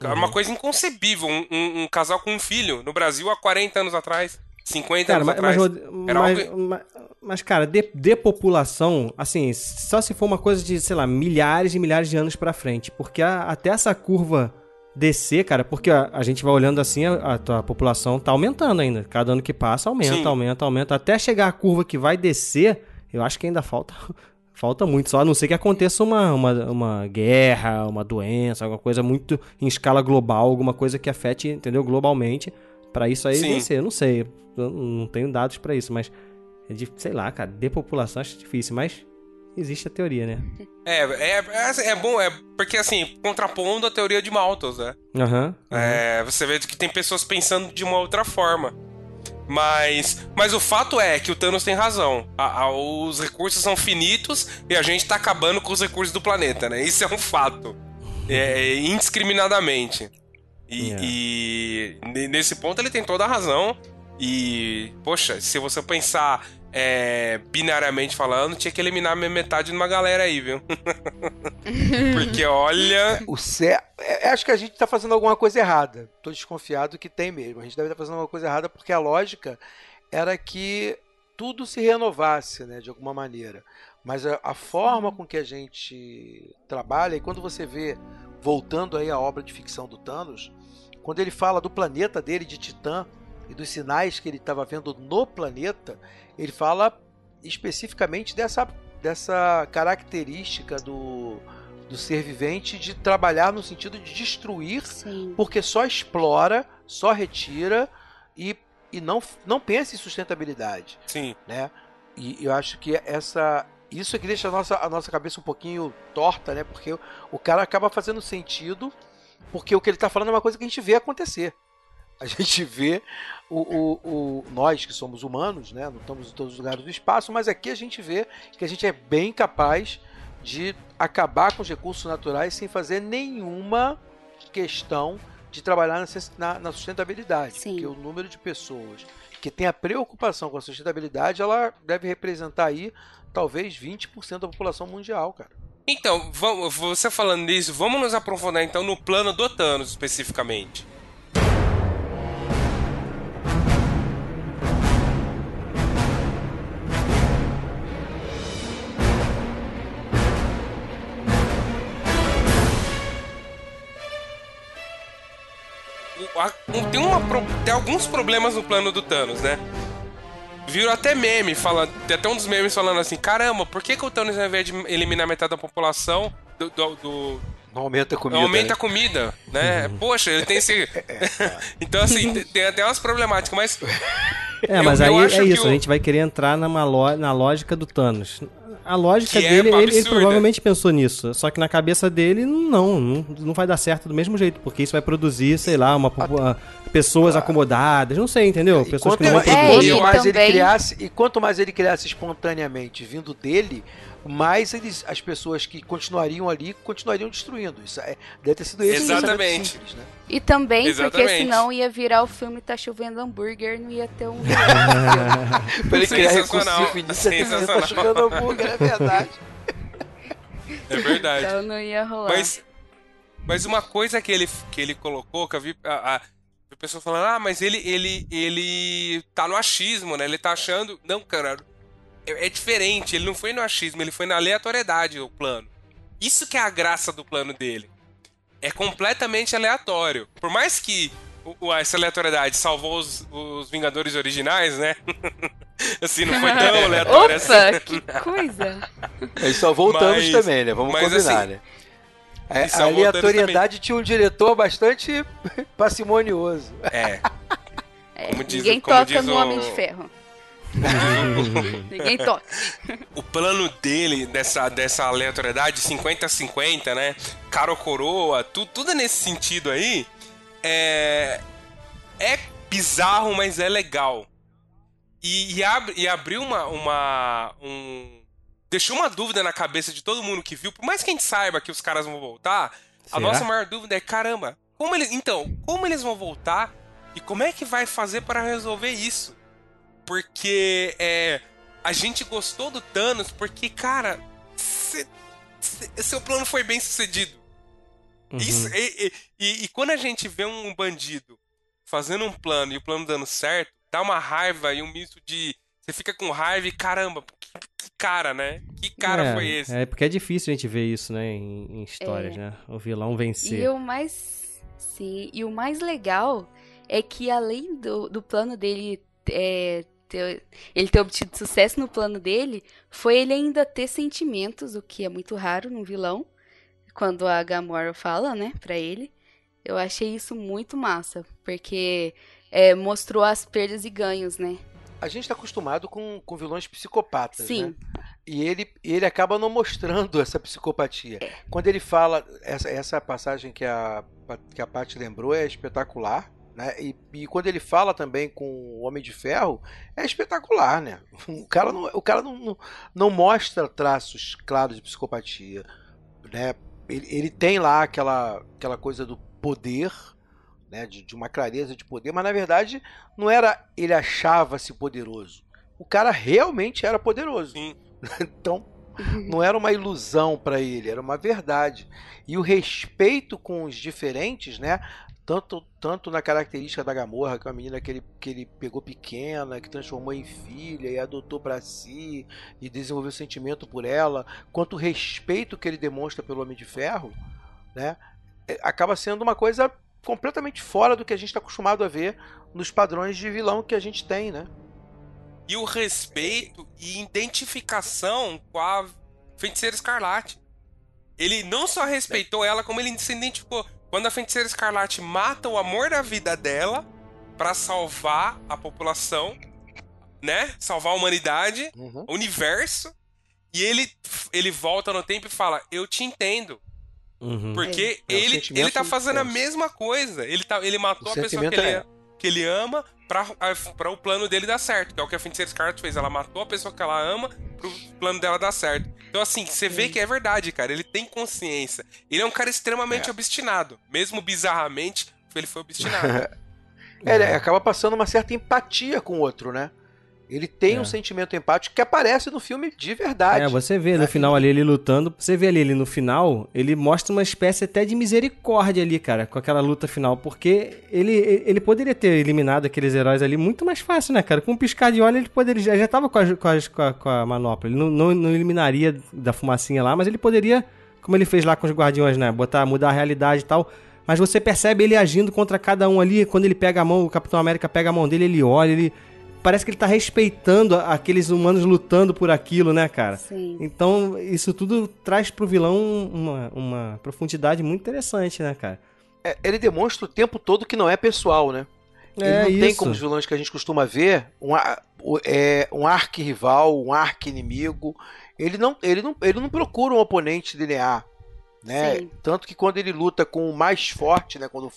Era é uma uhum. coisa inconcebível. Um, um, um, casal com um filho no Brasil há 40 anos atrás. 50 cara, anos mas, atrás. Mas, algo... mas, mas, cara, de, depopulação, assim, só se for uma coisa de, sei lá, milhares e milhares de anos pra frente. Porque a, até essa curva descer, cara, porque a, a gente vai olhando assim, a, a, a, população tá aumentando ainda. Cada ano que passa, aumenta, Sim. aumenta, aumenta. Até chegar a curva que vai descer, eu acho que ainda falta Falta muito, só a não ser que aconteça uma, uma, uma guerra, uma doença, alguma coisa muito em escala global, alguma coisa que afete, entendeu, globalmente, para isso aí vencer. Eu não sei, eu não tenho dados para isso, mas é de, sei lá, cara, depopulação acho difícil, mas existe a teoria, né? É, é, é, é bom, é porque assim, contrapondo a teoria de Malthus, né? Uhum, uhum. É, você vê que tem pessoas pensando de uma outra forma. Mas, mas o fato é que o Thanos tem razão. A, a, os recursos são finitos e a gente tá acabando com os recursos do planeta, né? Isso é um fato. É, é indiscriminadamente. E, yeah. e, nesse ponto ele tem toda a razão. E, poxa, se você pensar é, binariamente falando, tinha que eliminar metade de uma galera aí, viu? Porque olha. O cé... É, acho que a gente está fazendo alguma coisa errada. Tô desconfiado que tem mesmo. A gente deve estar tá fazendo alguma coisa errada porque a lógica era que tudo se renovasse, né, de alguma maneira. Mas a, a forma com que a gente trabalha, e quando você vê, voltando aí à obra de ficção do Thanos, quando ele fala do planeta dele, de Titã, e dos sinais que ele estava vendo no planeta, ele fala especificamente dessa, dessa característica do, do ser vivente de trabalhar no sentido de destruir, Sim. porque só explora, só retira e, e não, não pensa em sustentabilidade. Sim. Né? E eu acho que essa. Isso é que deixa a nossa, a nossa cabeça um pouquinho torta, né? Porque o, o cara acaba fazendo sentido, porque o que ele está falando é uma coisa que a gente vê acontecer. A gente vê o, o, o, nós que somos humanos, né? Não estamos em todos os lugares do espaço, mas aqui a gente vê que a gente é bem capaz de acabar com os recursos naturais sem fazer nenhuma questão de trabalhar na, na sustentabilidade. Sim. Porque o número de pessoas que tem a preocupação com a sustentabilidade, ela deve representar aí talvez 20% da população mundial, cara. Então, vamos, você falando nisso, vamos nos aprofundar então no plano do Thanos especificamente. Tem, uma, tem alguns problemas no plano do Thanos, né? Viram até meme, fala, tem até um dos memes falando assim: caramba, por que, que o Thanos, ao invés de eliminar metade da população, do, do, do não aumenta a comida. Não aumenta a comida, né? Poxa, ele tem esse. então, assim, tem até umas problemáticas, mas. É, mas eu, aí eu é isso, o... a gente vai querer entrar numa lo... na lógica do Thanos a lógica que é dele, é ele, ele, provavelmente pensou nisso. Só que na cabeça dele, não, não, não vai dar certo do mesmo jeito, porque isso vai produzir, sei lá, uma, uma pessoas ah. acomodadas, não sei, entendeu? Pessoas que não vão produzir. É, e, mais ele criasse, e quanto mais ele criasse espontaneamente vindo dele, mais eles, as pessoas que continuariam ali continuariam destruindo. Isso é, deve ter sido esse Exatamente. Simples, né? E também Exatamente. porque senão ia virar o filme Tá Chovendo Hambúrguer, não ia ter um. pra ele criar recursivo nisso, Tá Chovendo Hambúrguer, é verdade. É verdade. Então não ia rolar. Mas, mas uma coisa que ele, que ele colocou, que eu vi a, a, a pessoa falando, ah, mas ele, ele, ele tá no achismo, né? Ele tá achando. Não, cara, é, é diferente. Ele não foi no achismo, ele foi na aleatoriedade o plano. Isso que é a graça do plano dele. É completamente aleatório. Por mais que o, essa aleatoriedade salvou os, os Vingadores originais, né? assim, não foi tão aleatório Opa, assim. que coisa! Ele salvou o Thanos também, né? Vamos mas, combinar, assim, né? A, a aleatoriedade tinha um diretor bastante parcimonioso. É. é diz, ninguém toca no o... Homem de Ferro. Ninguém toca. O plano dele, dessa, dessa aleatoriedade 50-50, né? Cara ou coroa, tu, tudo nesse sentido aí, é. É bizarro, mas é legal. E, e, abre, e abriu uma. uma um, deixou uma dúvida na cabeça de todo mundo que viu. Por mais que a gente saiba que os caras vão voltar, Será? a nossa maior dúvida é: caramba, como eles. Então, como eles vão voltar? E como é que vai fazer para resolver isso? Porque é, a gente gostou do Thanos porque, cara, cê, cê, seu plano foi bem sucedido. Uhum. Isso, e, e, e, quando a gente vê um bandido fazendo um plano e o plano dando certo, dá uma raiva e um misto de. Você fica com raiva e caramba, que, que cara, né? Que cara é, foi esse? É porque é difícil a gente ver isso, né, em, em histórias, é. né? O vilão vencer. E o mais. Sim, e o mais legal é que além do, do plano dele é, ter, ele ter obtido sucesso no plano dele foi ele ainda ter sentimentos, o que é muito raro num vilão, quando a Gamora fala, né, pra ele. Eu achei isso muito massa, porque é, mostrou as perdas e ganhos, né? A gente tá acostumado com, com vilões psicopatas, Sim. né? E ele, ele acaba não mostrando essa psicopatia. Quando ele fala, essa, essa passagem que a, que a Paty lembrou é espetacular. Né? E, e, quando ele fala também com o Homem de Ferro, é espetacular, né? O cara não, o cara não, não, não mostra traços claros de psicopatia, né? Ele, ele, tem lá aquela, aquela coisa do poder, né? De, de, uma clareza de poder, mas na verdade não era ele achava-se poderoso. o cara realmente era poderoso. Sim. então, não era uma ilusão para ele, era uma verdade. E o respeito com os diferentes, né? Tanto, tanto na característica da Gamorra, que é uma menina que ele, que ele pegou pequena, que transformou em filha e adotou para si e desenvolveu sentimento por ela, quanto o respeito que ele demonstra pelo Homem de Ferro, né? é, Acaba sendo uma coisa completamente fora do que a gente está acostumado a ver nos padrões de vilão que a gente tem, né? E o respeito e identificação com a Feiticeira Escarlate. Ele não só respeitou ela, como ele se identificou. Quando a Feiticeira Escarlate mata o amor da vida dela pra salvar a população, né? Salvar a humanidade, Uhum. o universo. E ele, ele volta no tempo e fala: Eu te entendo. Uhum. Porque É, é um ele, sentimento ele tá fazendo a mesma coisa. Ele, tá, ele matou O a pessoa que ele, é- que ele ama pra, pra o plano dele dar certo. Que é o que a Feiticeira Scarlet fez. Ela matou a pessoa que ela ama pro plano dela dar certo. Então, assim, você vê que é verdade, cara. Ele tem consciência. Ele é um cara extremamente É. obstinado. Mesmo bizarramente, ele foi obstinado. É, ele acaba passando uma certa empatia com o outro, né? Ele tem É. um sentimento empático que aparece no filme de verdade. É, você vê no É, final ali ele lutando, você vê ali ele no final, ele mostra uma espécie até de misericórdia ali, cara, com aquela luta final, porque ele, ele poderia ter eliminado aqueles heróis ali muito mais fácil, né, cara? Com um piscar de olho ele poderia, já, já tava com a, com, a, com, a, com a manopla, ele não, não, não eliminaria da fumacinha lá, mas ele poderia, como ele fez lá com os guardiões, né, botar, mudar a realidade e tal... Mas você percebe ele agindo contra cada um ali, quando ele pega a mão, o Capitão América pega a mão dele, ele olha, ele... Parece que ele tá respeitando aqueles humanos lutando por aquilo, né, cara? Sim. Então, isso tudo traz pro vilão uma, uma profundidade muito interessante, né, cara? É, ele demonstra o tempo todo que não é pessoal, né? Ele É não isso. tem como os vilões que a gente costuma ver um, é, um arqui-rival, um arqui-inimigo. Ele não, ele, não, ele não procura um oponente linear. Né? Sim. Tanto que quando ele luta com o mais forte, né? quando,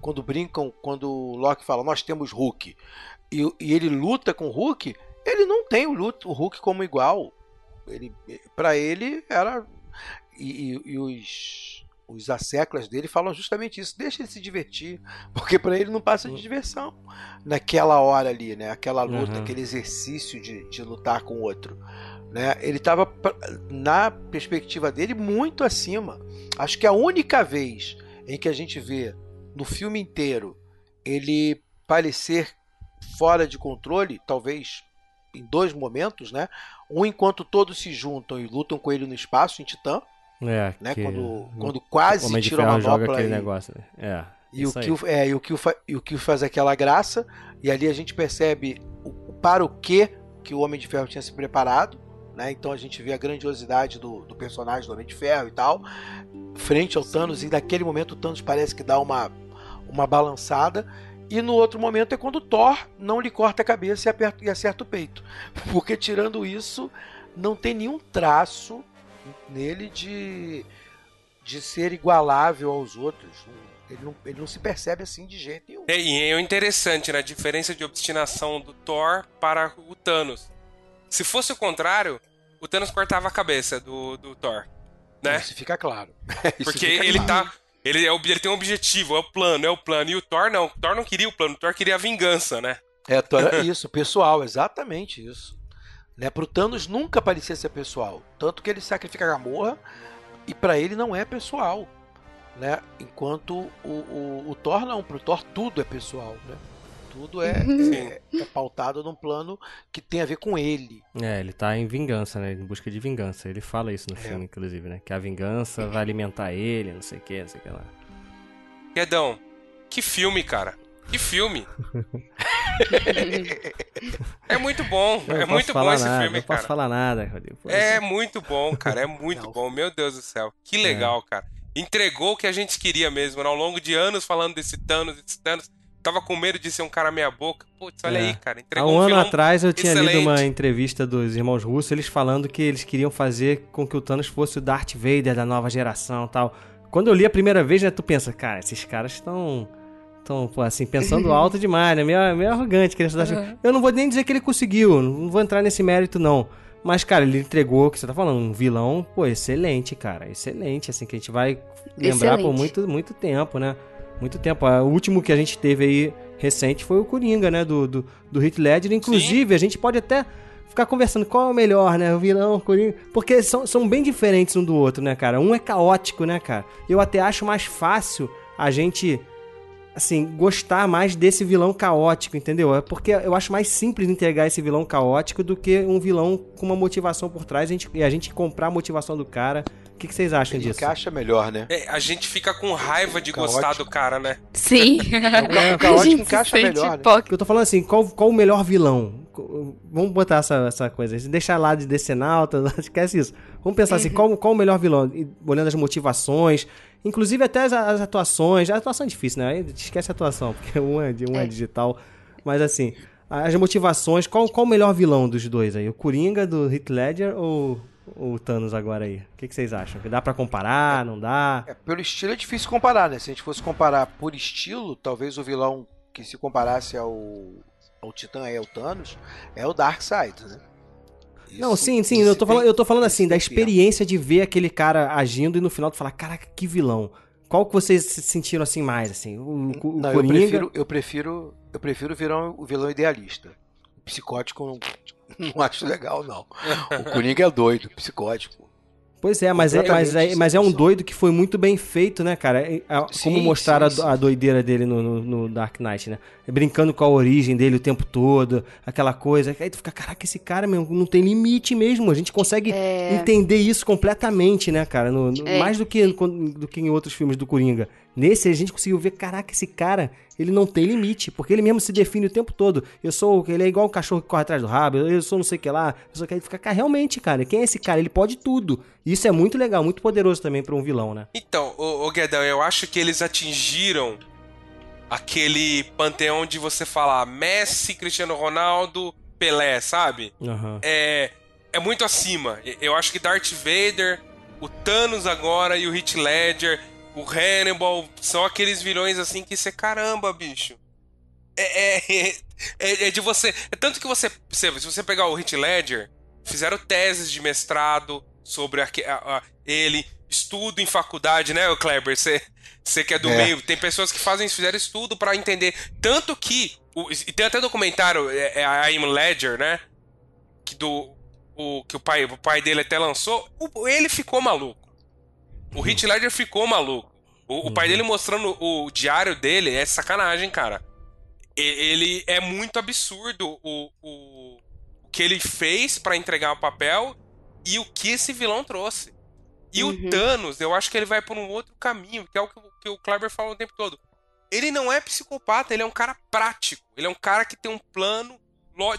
quando brincam, quando o Loki fala, nós temos Hulk, e, e ele luta com o Hulk, ele não tem o, luto, o Hulk como igual. Ele, para ele era. E, e- e os, os asseclas dele falam justamente isso. Deixa ele se divertir. Porque para ele não passa de diversão naquela hora ali, né? Aquela luta, Uhum. aquele exercício de, de lutar com o outro. Né? Ele estava, na perspectiva dele, muito acima. Acho que a única vez em que a gente vê no filme inteiro ele parecer fora de controle, talvez em dois momentos, né? Um enquanto todos se juntam e lutam com ele no espaço, em Titã, É, né? que Quando, quando o quase Homem de tira a manopla e, negócio, né? É, e o aí. Kill, é, e o Kill, fa- e o Kill faz aquela graça, e ali a gente percebe o, para o que que o Homem de Ferro tinha se preparado, né? Então a gente vê a grandiosidade do, do personagem do Homem de Ferro e tal, frente ao Thanos, e naquele momento o Thanos parece que dá uma, uma balançada. E no outro momento é quando o Thor não lhe corta a cabeça e aperta, e acerta o peito. Porque tirando isso, não tem nenhum traço nele de, de ser igualável aos outros. Ele não, ele não se percebe assim de jeito nenhum. É, E é interessante, né? A diferença de obstinação do Thor para o Thanos. Se fosse o contrário, o Thanos cortava a cabeça do, do Thor. Né? Isso fica claro. Isso Porque fica ele claro. tá. Ele, é, ele tem um objetivo, é o plano, é o plano. E o Thor não. O Thor não queria o plano, o Thor queria a vingança, né? É, Thor- isso, pessoal, exatamente isso. Né? Pro Thanos nunca parecia ser pessoal. Tanto que ele sacrifica a Gamorra e pra ele não é pessoal. Né? Enquanto o, o, o Thor não, pro Thor tudo é pessoal. Né? Tudo é, é, é pautado num plano que tem a ver com ele. É, ele tá em vingança, né? Em busca de vingança. Ele fala isso no É. filme, inclusive, né? Que a vingança vai alimentar ele, não sei o que, não sei o que lá. Guedão, que filme, cara. Que filme. é muito bom. Eu é muito bom falar esse nada, filme, não posso cara. falar nada, Rodrigo. É muito bom, cara. É muito Não. bom. Meu Deus do céu. Que legal, cara. Entregou o que a gente queria mesmo. né? Ao longo de anos falando desse Thanos, desse Thanos. Tava com medo de ser um cara meia boca. Putz, olha É. aí, cara. Há Entregou um um ano atrás eu tinha lido excelente. uma entrevista dos irmãos russos, eles falando que eles queriam fazer com que o Thanos fosse o Darth Vader da nova geração e tal. Quando eu li a primeira vez, né, tu pensa, cara, esses caras estão. Estão, pô, assim, pensando alto demais, né? Meio, meio arrogante. querer Darth Vader. Eu não vou nem dizer que ele conseguiu, não vou entrar nesse mérito, não. Mas, cara, ele entregou o que você tá falando, um vilão, pô, excelente, cara. Excelente, assim, que a gente vai lembrar por Excelente. muito, muito tempo, né? Muito tempo. Ah, O último que a gente teve aí, recente foi o Coringa, né? Do, do, do Heath Ledger. Inclusive, Sim. a gente pode até ficar conversando qual é o melhor, né? O vilão, o Coringa. Porque são, são bem diferentes um do outro, né, cara? Um é caótico, né, cara? Eu até acho mais fácil a gente assim, gostar mais desse vilão caótico, entendeu? É porque eu acho mais simples entregar esse vilão caótico do que um vilão com uma motivação por trás e a gente, e a gente comprar a motivação do cara que, que vocês acham Ele disso? encaixa melhor, né? É, a gente fica com raiva de Caótico. gostar do cara, né? Sim. É, o caótico encaixa melhor. Né? Eu tô falando assim, qual, qual o melhor vilão? Vamos botar essa, essa coisa. Deixar lá de Decenalta, esquece isso. Vamos pensar assim, uhum. assim, qual, qual o melhor vilão? Olhando as motivações, inclusive até as, as atuações. A atuação é difícil, né? Esquece a atuação, porque um é, um é. é digital. Mas assim, as motivações, qual, qual o melhor vilão dos dois aí? O Coringa do Heath Ledger ou o Thanos agora aí? O que, que vocês acham? Dá para comparar? Não dá? É, pelo estilo é difícil comparar, né? Se a gente fosse comparar por estilo, talvez o vilão que se comparasse ao, ao Titã é o Thanos, é o Darkseid, né? Isso, não, sim, sim, eu tô, falando, eu tô falando assim, da experiência de ver aquele cara agindo e no final tu falar, caraca, que vilão. Qual que vocês se sentiram assim mais, assim? O, o não, Coringa... eu prefiro, eu prefiro, eu prefiro virar o vilão idealista. Psicótico não acho legal, não. O Coringa é doido, psicótico. Pois é, mas é, mas, é, mas é um doido que foi muito bem feito, né, cara? É, é, como sim, mostraram sim, a, a, doideira dele no, no, no, Dark Knight, né? Brincando com a origem dele o tempo todo, aquela coisa. Aí tu fica, caraca, esse cara mesmo não tem limite mesmo. A gente consegue é... entender isso completamente, né, cara? No, no, é. mais do que, do que em outros filmes do Coringa. Nesse a gente conseguiu ver, caraca, esse cara, ele não tem limite, porque ele mesmo se define o tempo todo. Eu sou, ele é igual o cachorro que corre atrás do rabo, eu sou não sei o que lá, eu só quero ficar, cara, realmente, cara, quem é esse cara? Ele pode tudo. Isso é muito legal, muito poderoso também para um vilão, né? Então, o, o Guedão, eu acho que eles atingiram aquele panteão de você falar Messi, Cristiano Ronaldo, Pelé, sabe? Uhum. É, é muito acima. Eu acho que Darth Vader, o Thanos agora e o Heath Ledger o Hannibal são aqueles vilões assim que você, caramba, bicho. É, é, é, é de você. É tanto que você. Se você pegar o Hit Ledger, fizeram teses de mestrado sobre a, a, a, ele, estudo em faculdade, né, Kleber? Você, que é do é. meio. Tem pessoas que fazem, fizeram estudo para entender. Tanto que. O, e tem até documentário, é, é a Im Ledger, né? Que, do, o, que o, pai, o pai dele até lançou. O, ele ficou maluco. O Heath Ledger ficou maluco. O, o, pai uhum. dele mostrando o diário dele é sacanagem, cara. Ele é muito absurdo o, o, o que ele fez para entregar o papel e o que esse vilão trouxe. E uhum. o Thanos, eu acho que ele vai por um outro caminho, que é o que, que o Kleber fala o tempo todo. Ele não é psicopata, ele é um cara prático. Ele é um cara que tem um plano.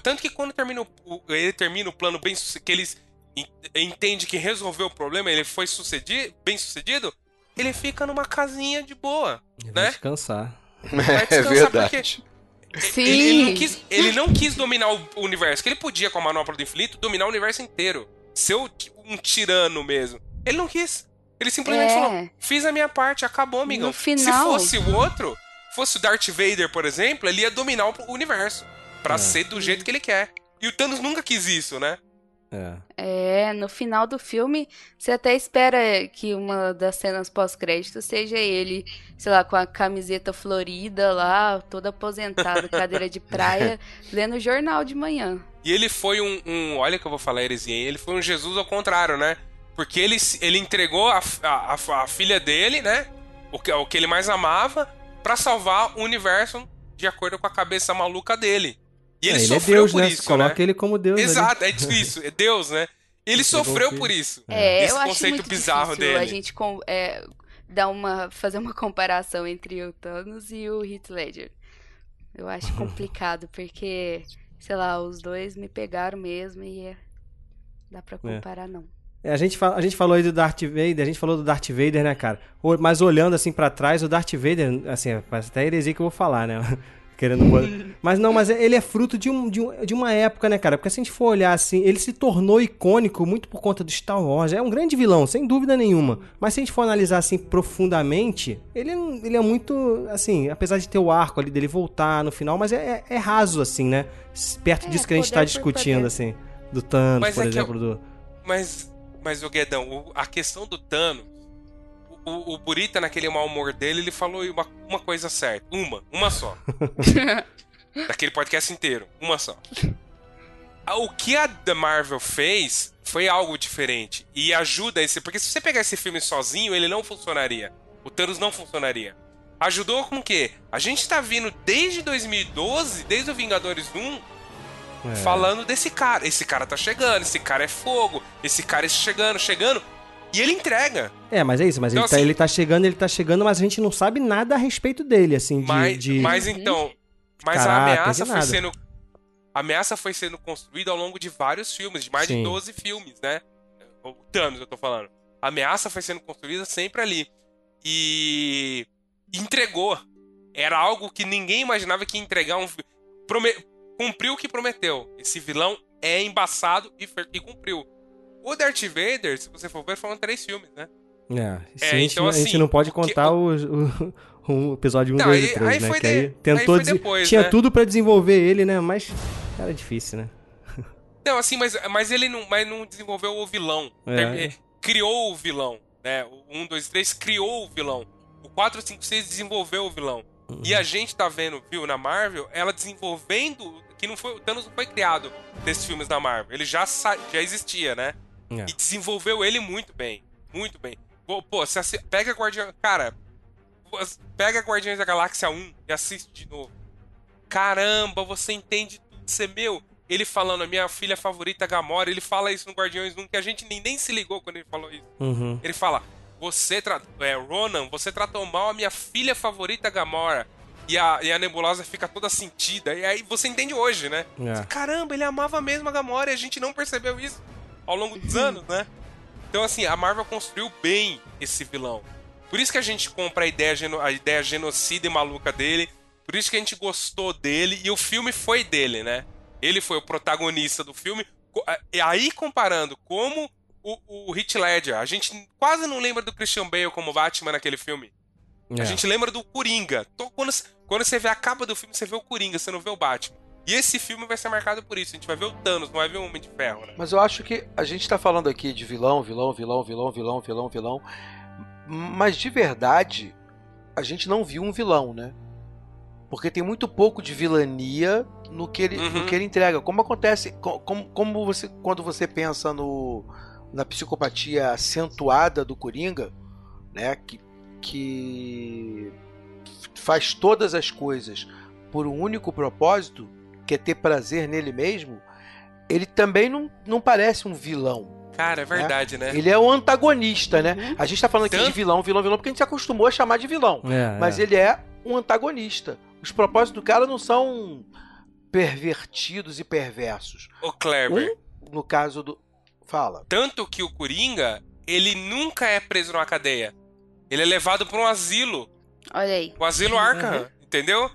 Tanto que quando termina o, ele termina o plano bem que eles entende que resolveu o problema, ele foi sucedido, bem sucedido, ele fica numa casinha de boa, ele né? Vai descansar. Vai é descansar é verdade. Sim. Ele, ele, não quis, ele não quis dominar o universo, que ele podia com a manopla do infinito dominar o universo inteiro, ser um tirano mesmo. Ele não quis. Ele simplesmente é. falou: "Fiz a minha parte, acabou, amigão". No final... Se fosse o outro, fosse o Darth Vader, por exemplo, ele ia dominar o universo para é. ser do jeito que ele quer. E o Thanos nunca quis isso, né? É. é, no final do filme, você até espera que uma das cenas pós-crédito seja ele, sei lá, com a camiseta florida lá, todo aposentado, cadeira de praia, lendo jornal de manhã. E ele foi um, um olha que eu vou falar heresia, ele foi um Jesus ao contrário, né? Porque ele, ele entregou a, a, a filha dele, né? O que, o que ele mais amava, para salvar o universo de acordo com a cabeça maluca dele. E ele, é, ele sofreu é Deus, por né? isso. Coloca né? ele como Deus. Exato, ali. é isso, é Deus, né? Ele sofreu por isso. É, Esse eu conceito acho muito bizarro dele. A gente com, é, dar uma, fazer uma comparação entre o Thanos e o Heath Ledger. Eu acho complicado, porque, sei lá, os dois me pegaram mesmo e é, dá pra é. comparar, é. não. É, a, gente fala, a gente falou aí do Darth Vader, a gente falou do Darth Vader, né, cara? Mas olhando assim para trás, o Darth Vader, assim, parece até heresia que eu vou falar, né? Querendo. mas não, mas ele é fruto de, um, de, um, de uma época, né, cara? Porque se a gente for olhar assim, ele se tornou icônico muito por conta do Star Wars. É um grande vilão, sem dúvida nenhuma. Mas se a gente for analisar assim profundamente, ele, ele é muito, assim, apesar de ter o arco ali dele voltar no final, mas é, é, é raso, assim, né? Perto é, disso que a gente tá discutindo, assim. Do Thanos, mas por é exemplo. Eu, do... Mas, mas o Guedão, a questão do Thanos o, o Burita, naquele mau humor dele, ele falou uma, uma coisa certa. Uma, uma só. Daquele podcast inteiro. Uma só. Ah, O que a The Marvel fez foi algo diferente. E ajuda esse. Porque se você pegar esse filme sozinho, ele não funcionaria. O Thanos não funcionaria. Ajudou com o quê? A gente tá vindo desde 2012, desde o Vingadores 1, É. falando desse cara. Esse cara tá chegando, esse cara é fogo, esse cara é chegando, chegando. E ele entrega. É, mas é isso, mas Então, ele, tá, assim- ele tá chegando, ele tá chegando, mas a gente não sabe nada a respeito dele, assim, de. Mas, de- mas então. Mas Caráter, a ameaça foi sendo. A ameaça foi sendo construída ao longo de vários filmes, de mais Sim. de 12 filmes, né? O Thanos, eu tô falando. A ameaça foi sendo construída sempre ali. E. entregou. Era algo que ninguém imaginava que ia entregar um. Prome... Cumpriu o que prometeu. Esse vilão é embaçado e, e cumpriu. O Darth Vader, se você for ver, foram três filmes, né? É, É, a, gente, então, a gente assim, não pode o que- contar os- o, o episódio 1, Não, 2 aí- e 3, aí né? foi que aí de- tentou aí foi desen- depois, Tinha né? tudo pra desenvolver ele, né? Mas era difícil, né? Não, assim, mas, mas ele não, mas não desenvolveu o vilão. É. Criou o vilão, né? O 1, 2, 3 criou o vilão. O 4, 5, 6 desenvolveu o vilão. Uhum. E a gente tá vendo, viu, na Marvel, ela desenvolvendo. Que não foi. O Thanos não foi criado nesses filmes da Marvel. Ele já, já existia, né? É. E desenvolveu ele muito bem. Muito bem. Pô, você assi- pega Guardião. Cara, pega Guardiões da Galáxia 1 e assiste de novo. Caramba, você entende tudo. Você, meu, ele falando, a minha filha favorita Gamora, ele fala isso no Guardiões 1, que a gente nem, nem se ligou quando ele falou isso. Uhum. Ele fala, você tratou. É, Ronan, você tratou mal a minha filha favorita Gamora. E a, e a nebulosa fica toda sentida. E aí você entende hoje, né? É. Caramba, ele amava mesmo a Gamora e a gente não percebeu isso ao longo dos anos, né? Então, assim, a Marvel construiu bem esse vilão. Por isso que a gente compra a ideia, a ideia genocida e maluca dele. Por isso que a gente gostou dele. E o filme foi dele, né? Ele foi o protagonista do filme. E aí, comparando como o, o Heath Ledger, a gente quase não lembra do Christian Bale como Batman naquele filme. É. A gente lembra do Coringa. Quando, quando você vê a capa do filme, você vê o Coringa, você não vê o Batman. E esse filme vai ser marcado por isso. A gente vai ver o Thanos, não vai ver o Homem de Ferro, né? Mas eu acho que a gente tá falando aqui de vilão, vilão, vilão, vilão, vilão, vilão, vilão. Mas de verdade, a gente não viu um vilão, né? Porque tem muito pouco de vilania no que ele, no Uhum. que ele entrega. Como acontece, co- como, como você, quando você pensa no, na psicopatia acentuada do Coringa, né? Que, que faz todas as coisas por um único propósito, que é ter prazer nele mesmo, ele também não, não parece um vilão. Cara, é verdade, né? Ele é um antagonista, né? A gente tá falando aqui Tanto- de vilão, vilão, vilão, porque a gente se acostumou a chamar de vilão. É, Mas é. ele é um antagonista. Os propósitos do cara não são pervertidos e perversos. O Kleber. Um, no caso do. Fala. Tanto que o Coringa, ele nunca é preso numa cadeia. Ele é levado pra um asilo. Olha aí. O asilo Arkham, entendeu?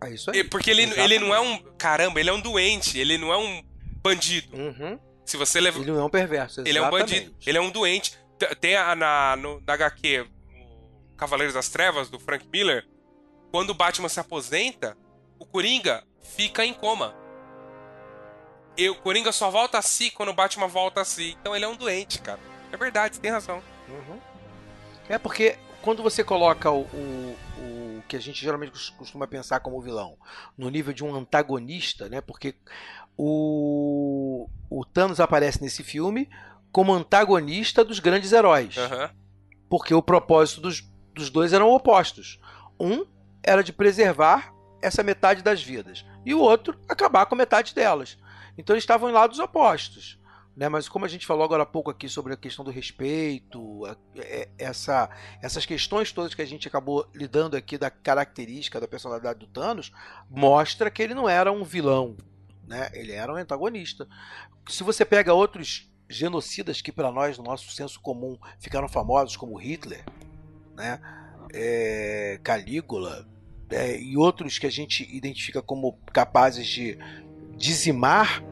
É isso aí. Porque ele, ele não é um. Caramba, ele é um doente. Ele não é um bandido. Uhum. Se você levar. Ele não é um perverso. Ele é um exatamente. bandido. Ele é um doente. Tem a, na, no, na HQ Cavaleiros das Trevas, do Frank Miller. Quando o Batman se aposenta, o Coringa fica em coma. E o Coringa só volta a si quando o Batman volta a si. Então ele é um doente, cara. É verdade, você tem razão. Uhum. É porque quando você coloca o, o, o que a gente geralmente cos- costuma pensar como vilão no nível de um antagonista, né? Porque o, o Thanos aparece nesse filme como antagonista dos grandes heróis. Aham. Porque o propósito dos, dos dois eram opostos. Um era de preservar essa metade das vidas, e o outro acabar com metade delas. Então eles estavam em lados opostos. Né? Mas como a gente falou agora há pouco aqui sobre a questão do respeito, é- essa, essas questões todas que a gente acabou lidando aqui da característica da personalidade do Thanos, mostra que ele não era um vilão, né? ele era um antagonista. Se você pega outros genocidas que para nós, no nosso senso comum, ficaram famosos, como Hitler, né? É, Calígula, é, e outros que a gente identifica como capazes de dizimar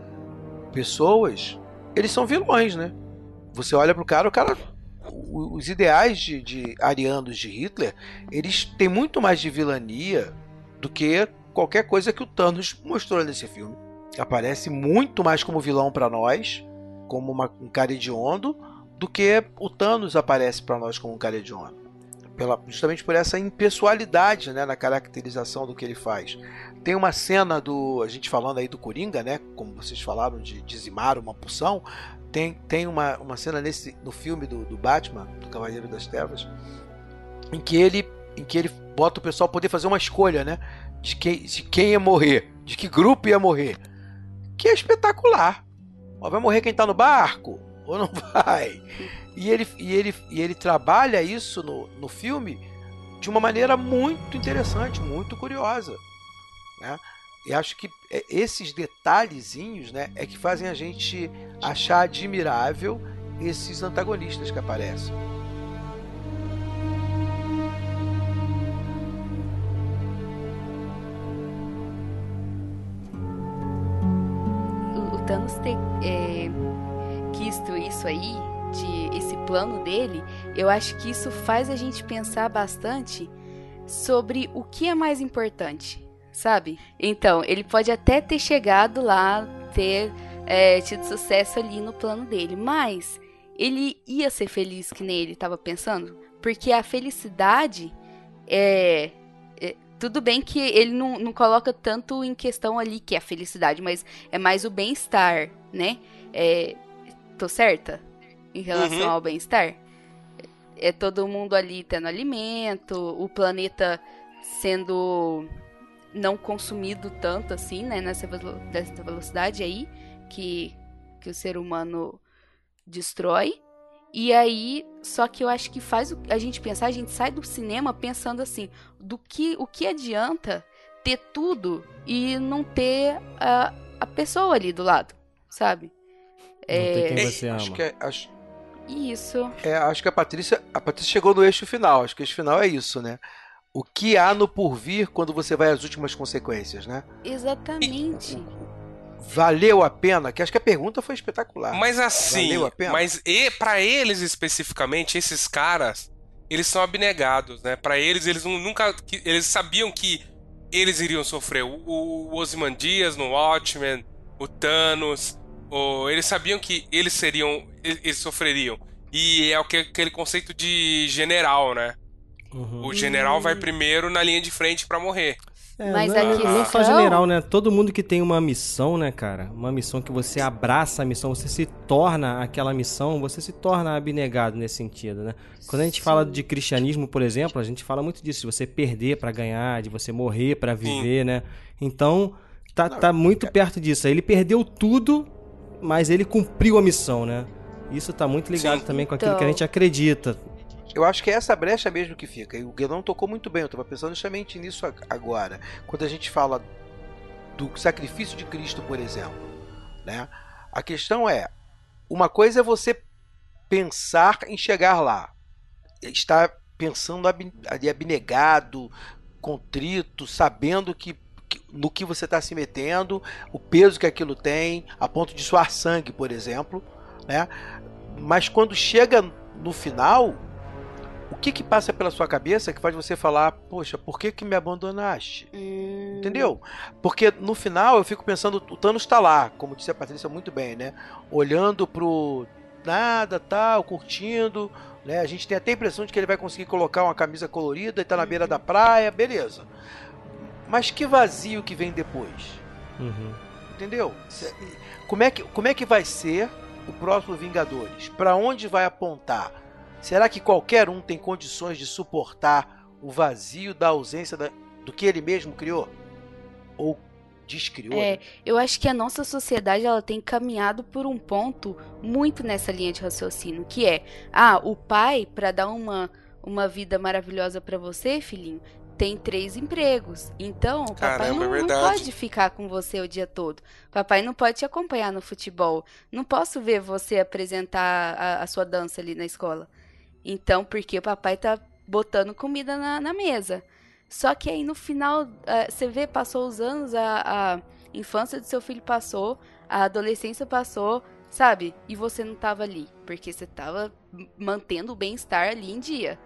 pessoas, eles são vilões, né? Você olha pro cara, o cara. Os ideais de, de arianos de Hitler, eles têm muito mais de vilania do que qualquer coisa que o Thanos mostrou nesse filme. Aparece muito mais como vilão para nós, como uma- um cara hediondo, do que o Thanos aparece para nós como um cara hediondo. pela, justamente por essa impessoalidade né, na caracterização do que ele faz. Tem uma cena do. A gente falando aí do Coringa, né? Como vocês falaram, de dizimar uma poção. Tem, tem uma, uma cena nesse, no filme do, do Batman, do Cavaleiro das Trevas, em que ele em que ele bota o pessoal poder fazer uma escolha, né? De quem, de quem ia morrer, de que grupo ia morrer. Que é espetacular. Ó, vai morrer quem tá no barco? Ou não vai? E ele, e ele, e ele trabalha isso no, no filme de uma maneira muito interessante, muito curiosa. Né? E acho que é, esses detalhezinhos né, é que fazem a gente achar admirável esses antagonistas que aparecem. O, Thanos ter é, quisto isso aí, de esse plano dele, eu acho que isso faz a gente pensar bastante sobre o que é mais importante, sabe? Então, ele pode até ter chegado lá, ter é, tido sucesso ali no plano dele, mas ele ia ser feliz que nem ele estava pensando, porque a felicidade é, é tudo bem que ele não, não coloca tanto em questão ali que é a felicidade, mas é mais o bem-estar, né? É, tô certa? Em relação Uhum. ao bem-estar? É todo mundo ali tendo alimento, o planeta sendo não consumido tanto assim, né? Nessa velo- dessa velocidade aí que, que o ser humano destrói. E aí, só que eu acho que faz a gente pensar, a gente sai do cinema pensando assim, do que o que adianta ter tudo e não ter a, a pessoa ali do lado, sabe? Não tem quem É, você Acho ama. que, é- acho, Isso. é, acho que a Patrícia, a Patrícia chegou no eixo final. Acho que o eixo final é isso, né? O que há no porvir quando você vai às últimas consequências, né? Exatamente. Valeu a pena? Que acho que a pergunta foi espetacular. Mas assim, Valeu a pena? mas e para eles especificamente, esses caras, eles são abnegados, né? Para eles, eles nu- nunca, eles sabiam que eles iriam sofrer. O, o Ozymandias no Watchmen, o Thanos, o, eles sabiam que eles seriam, eles, eles sofreriam. E é aquele conceito de general, né? Uhum. O general Hum. vai primeiro na linha de frente pra morrer. É, Mas não, a é- não é só general, né? Todo mundo que tem uma missão, né, cara? Uma missão que você abraça a missão, você se torna aquela missão, você se torna abnegado nesse sentido, né? Quando a gente fala de cristianismo, por exemplo, a gente fala muito disso, de você perder pra ganhar, de você morrer pra viver, né? Então, tá, tá muito perto disso. Ele perdeu tudo, mas ele cumpriu a missão, né? Isso tá muito ligado Sim. também com aquilo que a Então. gente acredita. Eu acho que é essa brecha mesmo que fica. E o Guedão tocou muito bem. Eu estava pensando justamente nisso ag- agora. Quando a gente fala do sacrifício de Cristo, por exemplo, né? A questão é, uma coisa é você pensar em chegar lá, estar pensando ali abnegado, contrito, sabendo que, que- no que você está se metendo, o peso que aquilo tem, a ponto de suar sangue, por exemplo, né? Mas quando chega no final, o que que passa pela sua cabeça que faz você falar, poxa, por que que me abandonaste? Hum, Entendeu? Porque no final eu fico pensando, o Thanos está lá, como disse a Patrícia muito bem, né? Olhando pro nada, tal, curtindo, né? A gente tem até a impressão de que ele vai conseguir colocar uma camisa colorida e tá na beira da praia, beleza. Mas que vazio que vem depois? Uhum. Entendeu? Como é que, como é que vai ser o próximo Vingadores? Para onde vai apontar? Será que qualquer um tem condições de suportar o vazio da ausência da- do que ele mesmo criou? Ou descriou? É, né? eu acho que a nossa sociedade ela tem caminhado por um ponto muito nessa linha de raciocínio, que é, ah, o pai para dar uma uma vida maravilhosa para você, filhinho, tem três empregos. Então, o papai Caramba, não, é não pode ficar com você o dia todo. Papai não pode te acompanhar no futebol. Não posso ver você apresentar a, a sua dança ali na escola. Então, porque o papai tá botando comida na, na mesa. Só que aí no final, eh, você vê, passou os anos, a, a infância do seu filho passou, a adolescência passou, sabe? E você não tava ali, porque você tava mantendo o bem-estar ali em dia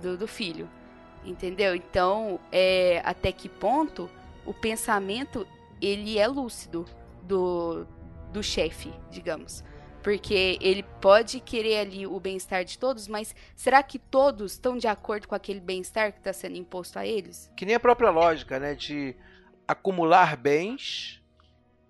do, do filho. Entendeu? Então, é, até que ponto o pensamento ele é lúcido do, do chefe, digamos. Porque ele pode querer ali o bem-estar de todos, mas será que todos estão de acordo com aquele bem-estar que está sendo imposto a eles? Que nem a própria lógica, né? De acumular bens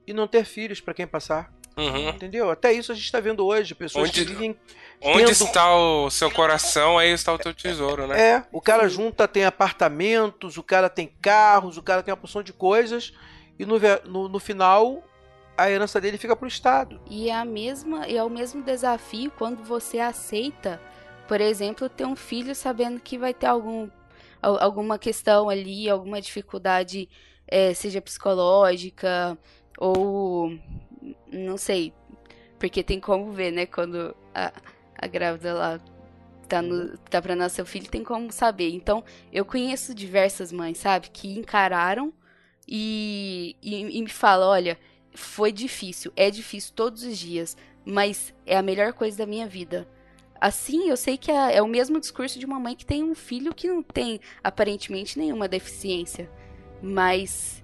e não ter filhos para quem passar. Uhum. Entendeu? Até isso a gente está vendo hoje. Pessoas Onde- que vivem. Onde Tendo- está o seu coração, aí está o teu tesouro, né? É, o cara junta, tem apartamentos, o cara tem carros, o cara tem uma porção de coisas. E no, no, no final, a herança dele fica pro Estado. E é a mesma, é o mesmo desafio quando você aceita, por exemplo, ter um filho sabendo que vai ter algum, al- alguma questão ali, alguma dificuldade, eh, seja psicológica ou não sei, porque tem como ver, né, quando a, a grávida lá tá, no, tá pra nascer o filho, tem como saber. Então, eu conheço diversas mães, sabe, que encararam e, e, e me falam, olha, foi difícil, é difícil todos os dias, mas é a melhor coisa da minha vida. Assim, eu sei que é, é o mesmo discurso de uma mãe que tem um filho que não tem aparentemente nenhuma deficiência. Mas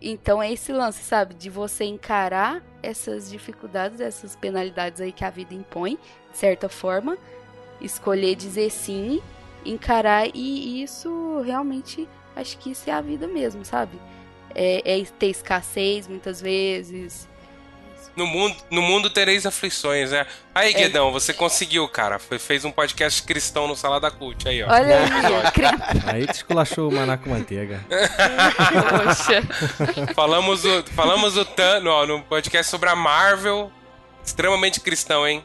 então é esse lance, sabe, de você encarar essas dificuldades, essas penalidades aí que a vida impõe, de certa forma, escolher dizer sim, encarar e isso realmente acho que isso é a vida mesmo, sabe? É, é ter escassez muitas vezes. No mundo, no mundo tereis aflições, né? Aí, É. Guedão, você conseguiu, cara. Foi, fez um podcast cristão no Salada Cult aí, ó. Olha aí, Aí tu esculachou o maná com manteiga. Poxa. Falamos do, falamos do Thanos, ó, no podcast sobre a Marvel. Extremamente cristão, hein?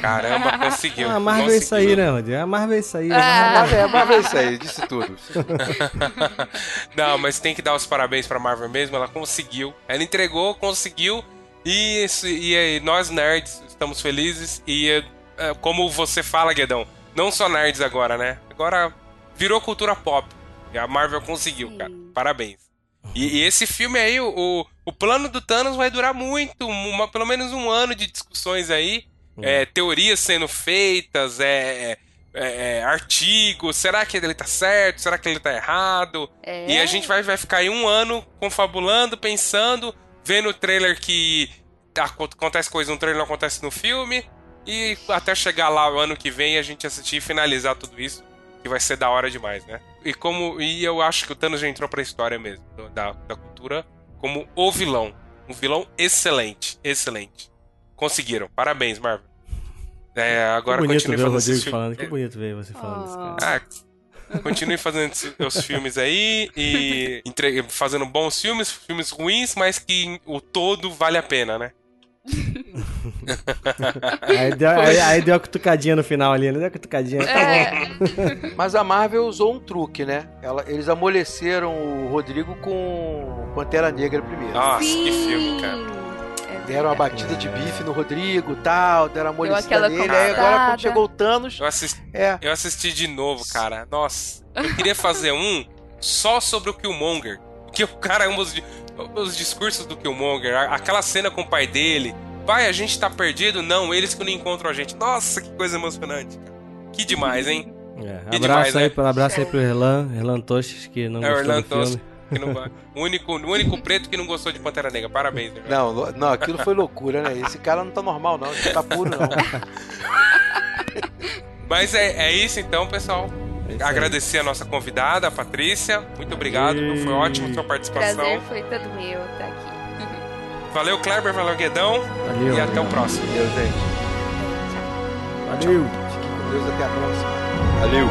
Caramba, conseguiu. Ah, a Marvel é isso aí, conseguiu. né, Rodrigo? A Marvel é isso aí. Ah. Mas é, mas é isso aí, disse tudo. Não, mas tem que dar os parabéns pra Marvel mesmo, ela conseguiu. Ela entregou, conseguiu. E, isso- e aí, nós nerds estamos felizes. E é, como você fala, Guedão, não só nerds agora, né? Agora virou cultura pop. E a Marvel conseguiu, Sim. cara. Parabéns. E, e esse filme aí, o, o plano do Thanos vai durar muito, uma- pelo menos um ano de discussões aí. É, teorias sendo feitas, é, é, é, artigos, será que ele tá certo, será que ele tá errado? É. E a gente vai, vai ficar aí um ano confabulando, pensando, vendo o trailer que aco- acontece coisa no trailer não acontece no filme. E até chegar lá o ano que vem a gente assistir e finalizar tudo isso, que vai ser da hora demais, né? E como e eu acho que o Thanos já entrou pra história mesmo, da, da cultura, como o vilão. Um vilão excelente, excelente. Conseguiram. Parabéns, Marvel. É, agora que bonito continue ver o fazendo esses Rodrigo filmes. falando. Que bonito ver você falando isso, Oh. cara. Ah, continue fazendo os- filmes aí e entre- fazendo bons filmes, filmes ruins, mas que o todo vale a pena, né? Aí deu, aí, aí deu a cutucadinha no final ali, né? Deu a cutucadinha. Tá bom. É, Mas a Marvel usou um truque, né? Ela- eles amoleceram o Rodrigo com Pantera Negra primeiro. Nossa, que sim. filme, cara. É Deram uma verdade. batida de bife no Rodrigo tal, deram amolecida aquela nele. Aí agora quando chegou o Thanos, Eu assisti, é. eu assisti de novo, cara. Nossa, eu queria fazer um só sobre o Killmonger. Porque o cara, os, di- os discursos do Killmonger, a- aquela cena com o pai dele. Pai, a gente tá perdido? Não, eles que não encontram a gente. Nossa, que coisa emocionante, cara. Que demais, hein? É, Que abraço, demais, aí, né? pro- abraço aí pro Erlan, Erlan Tostes, que não É, o gostou Erlan do filme. Tostes. Que não vai- o, único, o único preto que não gostou de Pantera Negra. Parabéns, né? Não, não, aquilo foi loucura, né? Esse cara não tá normal, não. Ele tá puro, não. Mas é, é isso então, pessoal. É. Agradecer a nossa convidada, a Patrícia. Muito obrigado, E- foi ótimo sua participação. Prazer foi todo meu estar aqui. Valeu, Kleber, valeu, Guedão. Valeu. E até o próximo. Deus, gente. Valeu. Fique com Deus até a próxima. Valeu.